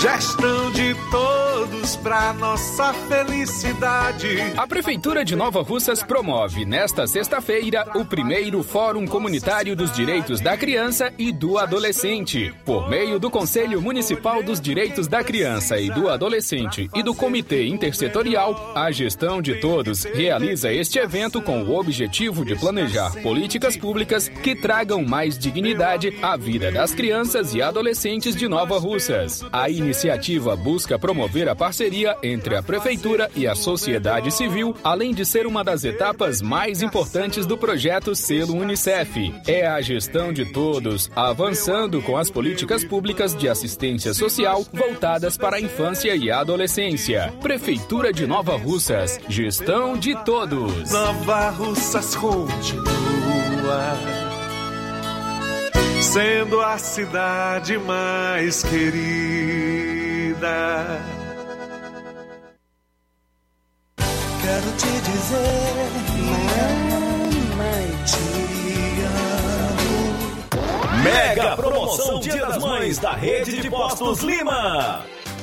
Gestão de todos pra nossa felicidade. A Prefeitura de Nova Russas promove nesta sexta-feira o primeiro Fórum Comunitário dos Direitos da Criança e do Adolescente. Por meio do Conselho Municipal dos Direitos da Criança e do Adolescente e do Comitê Intersetorial, a Gestão de Todos realiza este evento com o objetivo de planejar políticas públicas que tragam mais dignidade à vida das crianças e adolescentes de Nova Russas. A iniciativa busca promover a parceria entre a Prefeitura e a sociedade civil, além de ser uma das etapas mais importantes do projeto Selo Unicef. É a gestão de todos, avançando com as políticas públicas de assistência social voltadas para a infância e a adolescência. Prefeitura de Nova Russas, gestão de todos. Nova Russas continua sendo a cidade mais querida. Quero te dizer, mamãe, te amo. Mega promoção Dia das Mães da Rede de Postos Lima.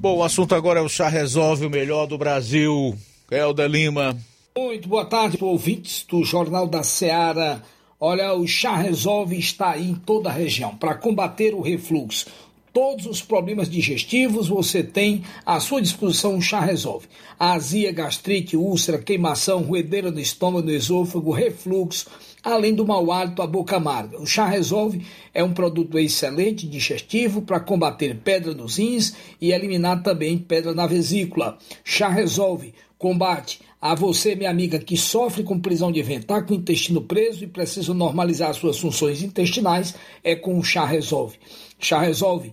Bom, o assunto agora é o Chá Resolve, o melhor do Brasil. Helder Lima. Muito boa tarde, ouvintes do Jornal da Seara. Olha, o Chá Resolve está aí em toda a região para combater o refluxo. Todos os problemas digestivos você tem à sua disposição o Chá Resolve. Azia, gastrite, úlcera, queimação, ruedeira no estômago, no esôfago, refluxo, além do mau hálito, a boca amarga. O Chá Resolve é um produto excelente digestivo para combater pedra nos rins e eliminar também pedra na vesícula. Chá Resolve combate a você, minha amiga, que sofre com prisão de está com o intestino preso e precisa normalizar suas funções intestinais, é com o chá resolve. Chá Resolve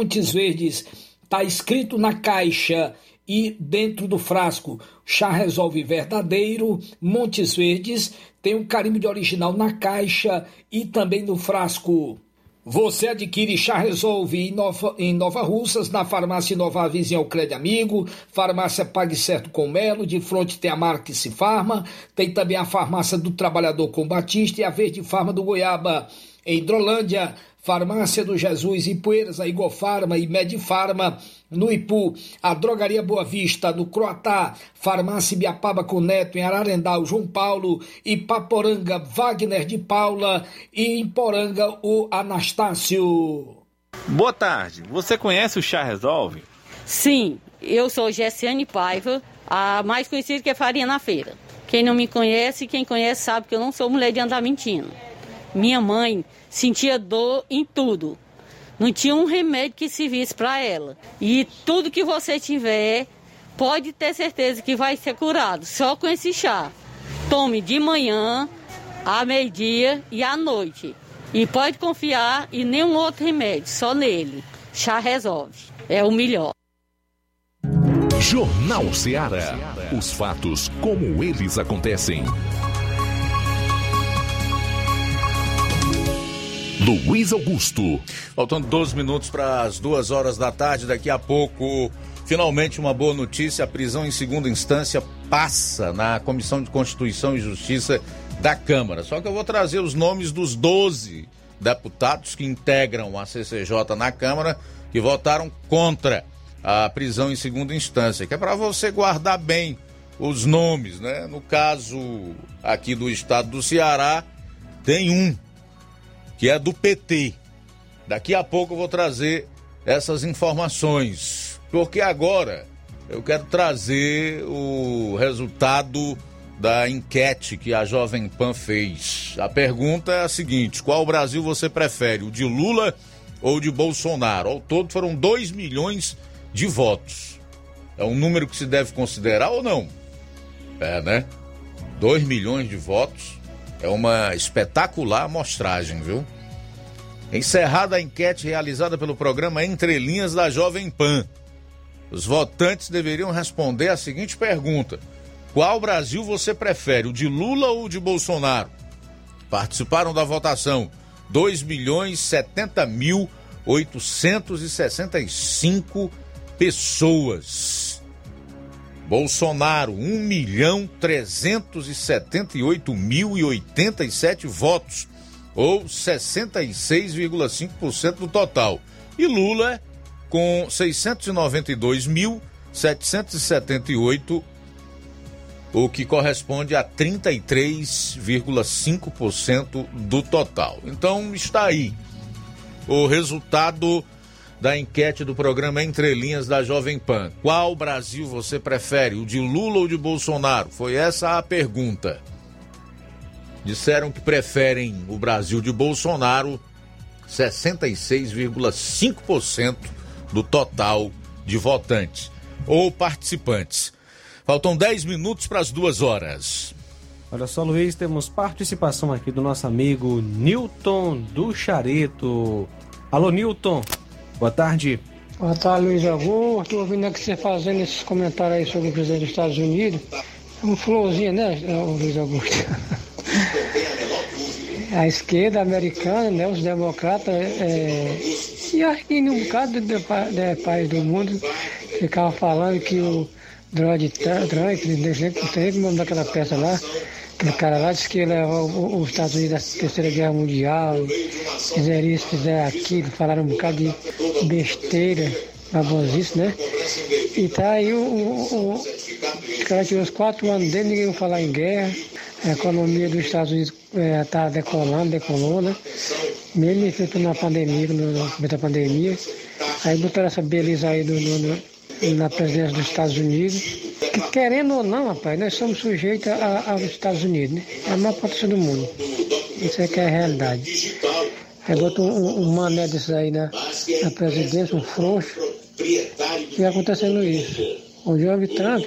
Montes Verdes. Está escrito na caixa e dentro do frasco. Chá Resolve Verdadeiro, Montes Verdes. Tem um carimbo de original na caixa e também no frasco. Você adquire Chá Resolve em Nova, em Nova Russas, na farmácia Nova Vizinha Crédito Amigo, farmácia Pague Certo com Melo, de frente tem a Marques Farma, tem também a farmácia do Trabalhador com Batista e a Verde Farma do Goiaba. Em Hidrolândia, Farmácia do Jesus em Poeiras, a Igofarma e Medifarma, no Ipu, a Drogaria Boa Vista, no Croatá, Farmácia Biapaba com Neto, em Ararendal, João Paulo, e Paporanga, Wagner de Paula, e em Poranga, o Anastácio. Boa tarde, você conhece o Chá Resolve? Sim, eu sou Gessiane Paiva, a mais conhecida que é Farinha na Feira. Quem não me conhece, quem conhece sabe que eu não sou mulher de andar mentindo. Minha mãe sentia dor em tudo. Não tinha um remédio que servisse para ela. E tudo que você tiver, pode ter certeza que vai ser curado só com esse chá. Tome de manhã, à meio-dia e à noite. E pode confiar em nenhum outro remédio, só nele. Chá resolve. É o melhor. Jornal Ceará. Os fatos como eles acontecem. Luiz Augusto. Faltando 12 minutos para as duas horas da tarde, daqui a pouco, finalmente uma boa notícia: a prisão em segunda instância passa na Comissão de Constituição e Justiça da Câmara. Só que eu vou trazer os nomes dos 12 deputados que integram a CCJ na Câmara que votaram contra a prisão em segunda instância, que é para você guardar bem os nomes, né? No caso aqui do estado do Ceará, tem um que é do PT. Daqui a pouco eu vou trazer essas informações, porque agora eu quero trazer o resultado da enquete que a Jovem Pan fez. A pergunta é a seguinte: qual Brasil você prefere, o de Lula ou de Bolsonaro? Ao todo foram 2 milhões de votos. É um número que se deve considerar ou não? É, né? 2 milhões de votos é uma espetacular amostragem, viu? Encerrada a enquete realizada pelo programa Entre Linhas da Jovem Pan, os votantes deveriam responder a seguinte pergunta: Qual Brasil você prefere, o de Lula ou o de Bolsonaro? Participaram da votação 2 milhões 70 mil 865 pessoas. Bolsonaro, 1 milhão 378 mil e 87 votos, ou 66,5% do total. E Lula, com 692 mil 778, o que corresponde a 33,5% do total. Então está aí o resultado da enquete do programa Entre Linhas da Jovem Pan. Qual Brasil você prefere, o de Lula ou de Bolsonaro? Foi essa a pergunta. Disseram que preferem o Brasil de Bolsonaro 66,5% do total de votantes ou participantes. Faltam 10 minutos para as duas horas. Olha só, Luiz, temos participação aqui do nosso amigo Newton do Chareto. Alô, Newton. Boa tarde. Boa tarde, Luiz Augusto. Ouvindo aqui você fazendo esses comentários aí sobre o presidente dos Estados Unidos. É um florzinho, né, Luiz Augusto? [laughs] A esquerda americana, né, os democratas, é, e que um bocado de, de, país do mundo ficava falando que o Donald Trump, não tem o nome daquela peça lá, aquele cara lá disse que levou os Estados Unidos à Terceira Guerra Mundial, fizeram isso, fizeram aquilo, falaram um bocado de besteira, babosice, né? E tá aí o, o, o cara tirou os quatro anos dele, ninguém falar em guerra, a economia dos Estados Unidos está é, decolando, decolou, né? Mesmo enfrentando na pandemia, no começo da pandemia. Aí botaram essa beleza aí do, do, na presidência dos Estados Unidos. Que, querendo ou não, rapaz, nós somos sujeitos a, aos Estados Unidos, né? É a maior potência do mundo. Isso é que é a realidade. Aí botou um, um mané desses aí na, na presidência, um frouxo. E acontecendo isso o João Trump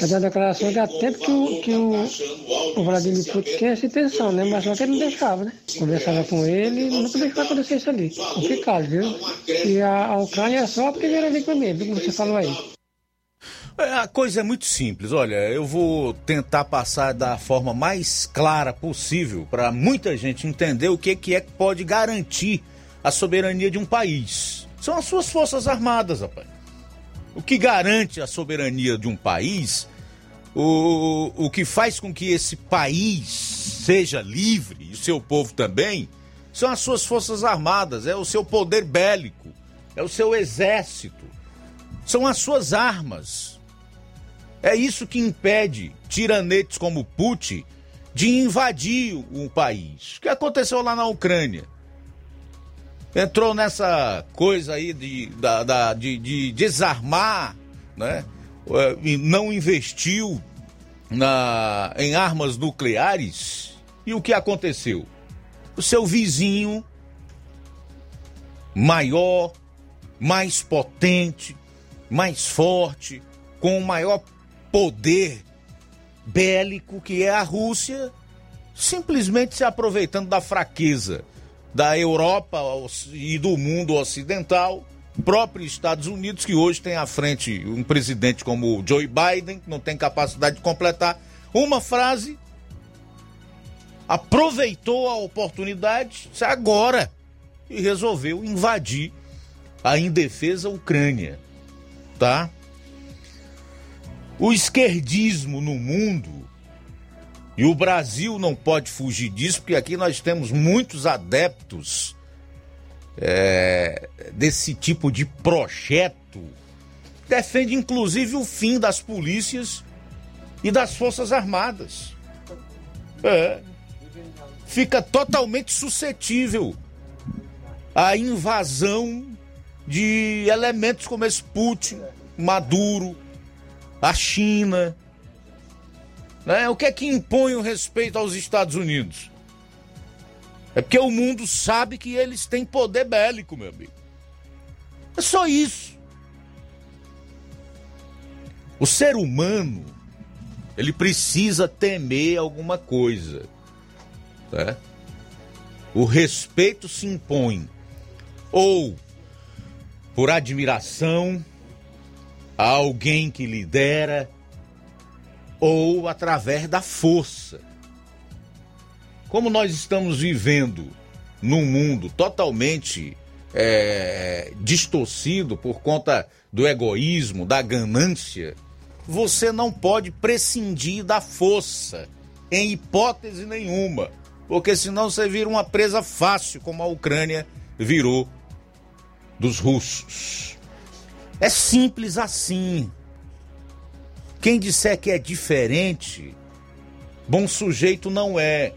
fazendo a declaração que há tempo que o, que o, o Vladimir Putin tinha essa intenção, né? Mas só que ele não deixava, né? Conversava com ele e nunca deixou acontecer isso ali. Complicado, viu? E a, a Ucrânia é só a primeira vítima mesmo, como você falou aí. É, a coisa é muito simples. Olha, eu vou tentar passar da forma mais clara possível para muita gente entender o que, que é que pode garantir a soberania de um país. São as suas forças armadas, rapaz. O que garante a soberania de um país, o, o que faz com que esse país seja livre, e o seu povo também, são as suas forças armadas, é o seu poder bélico, é o seu exército, são as suas armas. É isso que impede tiranetes como Putin de invadir o país. O que aconteceu lá na Ucrânia? entrou nessa coisa aí de, da, da, de, de desarmar, né? É, e não investiu na, em armas nucleares. E o que aconteceu? O seu vizinho, maior, mais potente, mais forte, com maior poder bélico que é a Rússia, simplesmente se aproveitando da fraqueza da Europa e do mundo ocidental, próprio Estados Unidos, que hoje tem à frente um presidente como Joe Biden, que não tem capacidade de completar uma frase, aproveitou a oportunidade agora e resolveu invadir a indefesa Ucrânia, tá? O esquerdismo no mundo e o Brasil não pode fugir disso, porque aqui nós temos muitos adeptos é, desse tipo de projeto. Defende inclusive o fim das polícias e das Forças Armadas. É. Fica totalmente suscetível à invasão de elementos como esse Putin, Maduro, a China né? O que é que impõe o respeito aos Estados Unidos? É porque o mundo sabe que eles têm poder bélico, meu amigo. É só isso. O ser humano, ele precisa temer alguma coisa. Né? O respeito se impõe ou por admiração alguém que lidera, ou através da força. Como nós estamos vivendo num mundo totalmente é, distorcido por conta do egoísmo, da ganância, você não pode prescindir da força, em hipótese nenhuma, porque senão você vira uma presa fácil, como a Ucrânia virou dos russos. É simples assim. Quem disser que é diferente, bom sujeito não é.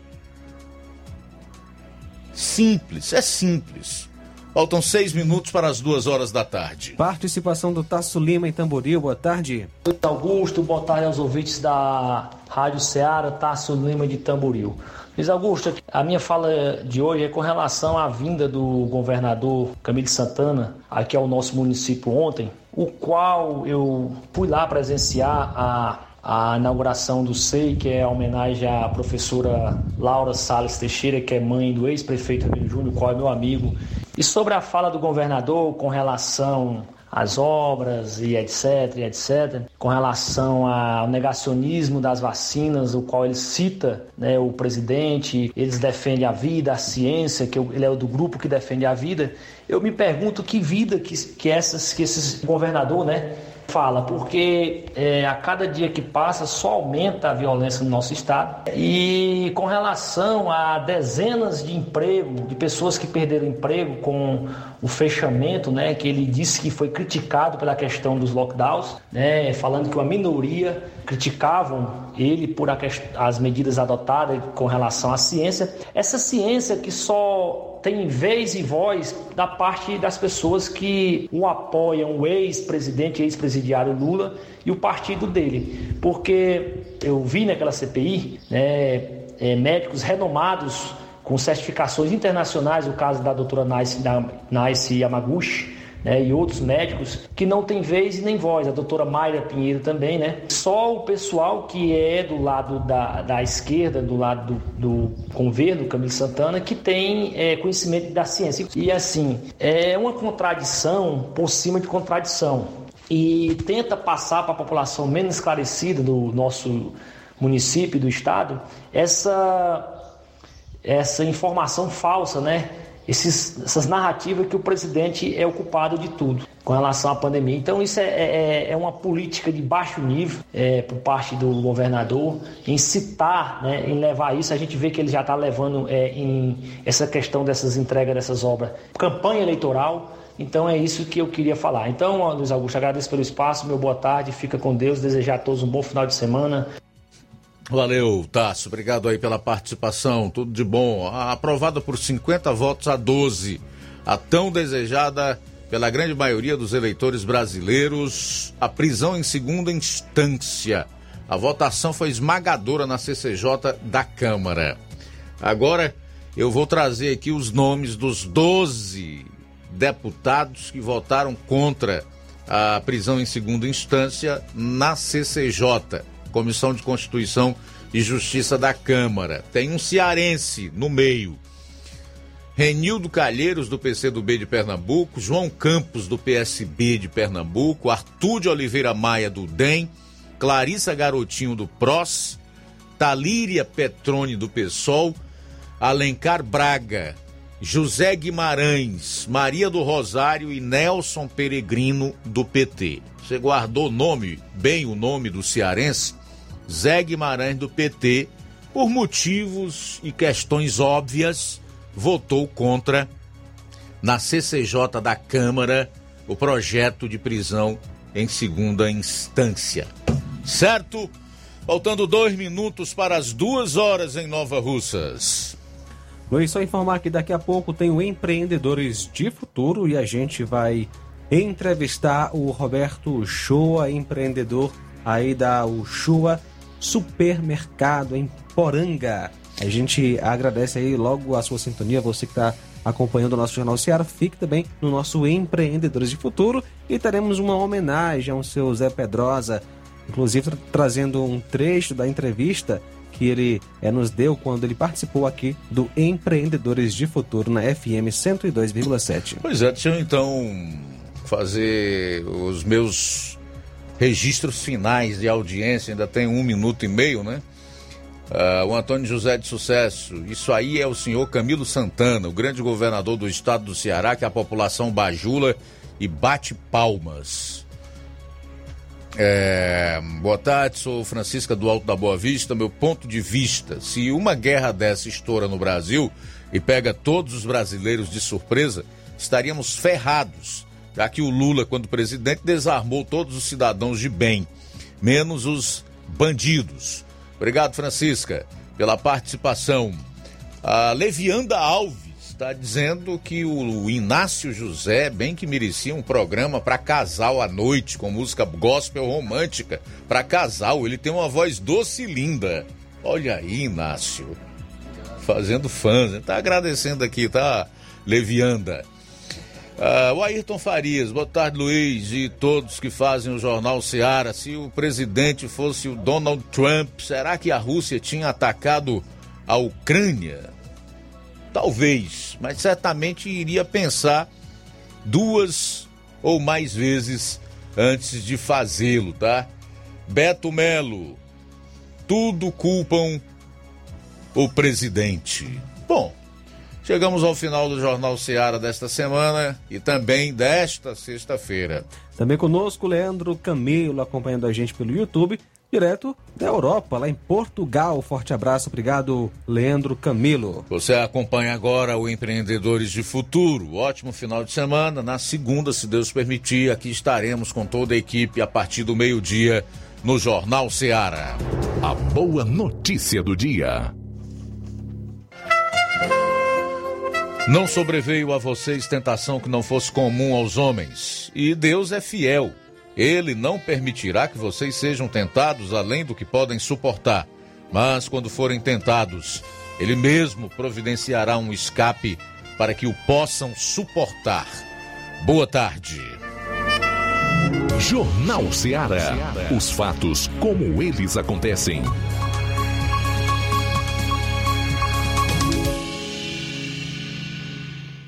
Simples, é simples. Faltam seis minutos para as duas horas da tarde. Participação do Tasso Lima em Tamboril, boa tarde. Augusto, boa tarde aos ouvintes da Rádio Ceará, Tasso Lima de Tamboril. Luiz Augusto, a minha fala de hoje é com relação à vinda do governador Camilo Santana aqui ao nosso município ontem, o qual eu fui lá presenciar a a inauguração do SEI, que é a homenagem à professora Laura Salles Teixeira, que é mãe do ex-prefeito Emílio Júnior, qual é meu amigo. E sobre a fala do governador com relação às obras e etc, e etc, com relação ao negacionismo das vacinas, o qual ele cita né, o presidente, eles defendem a vida, a ciência, que ele é do grupo que defende a vida, eu me pergunto que vida que, que, essas, que esse governador, né, fala, porque é, a cada dia que passa só aumenta a violência no nosso estado. E com relação a dezenas de emprego, de pessoas que perderam emprego com o fechamento, né, que ele disse que foi criticado pela questão dos lockdowns, né, falando que uma minoria criticavam ele por as medidas adotadas com relação à ciência. Essa ciência que só tem vez e voz da parte das pessoas que o apoiam, o ex-presidente, ex-presidiário Lula e o partido dele. Porque eu vi naquela CPI né, é, médicos renomados com certificações internacionais, o caso da doutora Nice, Nice Yamaguchi, né, e outros médicos que não tem vez e nem voz, a doutora Mayra Pinheiro também, né? Só o pessoal que é do lado da, da esquerda, do lado do, do governo, Camilo Santana, que tem é, conhecimento da ciência. E assim, é uma contradição por cima de contradição. E tenta passar para a população menos esclarecida do nosso município, do estado, essa, essa informação falsa, né? Esses, essas narrativas que o presidente é o culpado de tudo com relação à pandemia. Então, isso é, é, é uma política de baixo nível é, por parte do governador, em citar, né, em levar isso. A gente vê que ele já está levando é, em essa questão dessas entregas dessas obras, campanha eleitoral. Então é isso que eu queria falar. Então, Luiz Augusto, agradeço pelo espaço, meu boa tarde, fica com Deus, desejar a todos um bom final de semana. Valeu, Tasso. Obrigado aí pela participação. Tudo de bom. Aprovada por 50 votos a 12. A tão desejada pela grande maioria dos eleitores brasileiros, a prisão em segunda instância. A votação foi esmagadora na CCJ da Câmara. Agora eu vou trazer aqui os nomes dos 12 deputados que votaram contra a prisão em segunda instância na CCJ. Comissão de Constituição e Justiça da Câmara. Tem um cearense no meio. Renildo Calheiros, do PCdoB de Pernambuco, João Campos, do PSB de Pernambuco, Arthur de Oliveira Maia, do DEM, Clarissa Garotinho, do PROS, Talíria Petrone, do PSOL, Alencar Braga, José Guimarães, Maria do Rosário e Nelson Peregrino, do PT. Você guardou o nome, bem o nome do cearense? Zé Guimarães do PT, por motivos e questões óbvias, votou contra na CCJ da Câmara o projeto de prisão em segunda instância. Certo? Faltando dois minutos para as duas horas em Nova Russas. Luiz, só informar que daqui a pouco tem o Empreendedores de Futuro e a gente vai entrevistar o Roberto Shoa, empreendedor aí da Ushua Supermercado em Poranga. A gente agradece aí logo a sua sintonia, você que está acompanhando o nosso Jornal Ceará. Fique também no nosso Empreendedores de Futuro e teremos uma homenagem ao seu Zé Pedrosa, inclusive tra trazendo um trecho da entrevista que ele é, nos deu quando ele participou aqui do Empreendedores de Futuro na FM 102,7. Pois é, deixa eu então fazer os meus registros finais de audiência, ainda tem um minuto e meio, né? Uh, o Antônio José de Sucesso, isso aí é o senhor Camilo Santana, o grande governador do estado do Ceará, que a população bajula e bate palmas. É, boa tarde, sou Francisca do Alto da Boa Vista. Meu ponto de vista: se uma guerra dessa estoura no Brasil e pega todos os brasileiros de surpresa, estaríamos ferrados já que o Lula, quando presidente, desarmou todos os cidadãos de bem, menos os bandidos. Obrigado, Francisca, pela participação. A Levianda Alves está dizendo que o Inácio José bem que merecia um programa para casal à noite, com música gospel romântica. Para casal, ele tem uma voz doce e linda. Olha aí, Inácio. Fazendo fãs. Tá agradecendo aqui, tá, Levianda? Uh, o Ayrton Farias, boa tarde, Luiz, e todos que fazem o Jornal Seara. Se o presidente fosse o Donald Trump, será que a Rússia tinha atacado a Ucrânia? Talvez, mas certamente iria pensar duas ou mais vezes antes de fazê-lo, tá? Beto Melo, tudo culpam o presidente. Bom, Chegamos ao final do Jornal Seara desta semana e também desta sexta-feira. Também conosco, Leandro Camilo, acompanhando a gente pelo YouTube, direto da Europa, lá em Portugal. Forte abraço, obrigado, Leandro Camilo. Você acompanha agora o Empreendedores de Futuro. Ótimo final de semana. Na segunda, se Deus permitir, aqui estaremos com toda a equipe a partir do meio-dia no Jornal Seara. A boa notícia do dia. Não sobreveio a vocês tentação que não fosse comum aos homens, e Deus é fiel. Ele não permitirá que vocês sejam tentados além do que podem suportar. Mas quando forem tentados, Ele mesmo providenciará um escape para que o possam suportar. Boa tarde. Jornal Ceará. Os fatos como eles acontecem.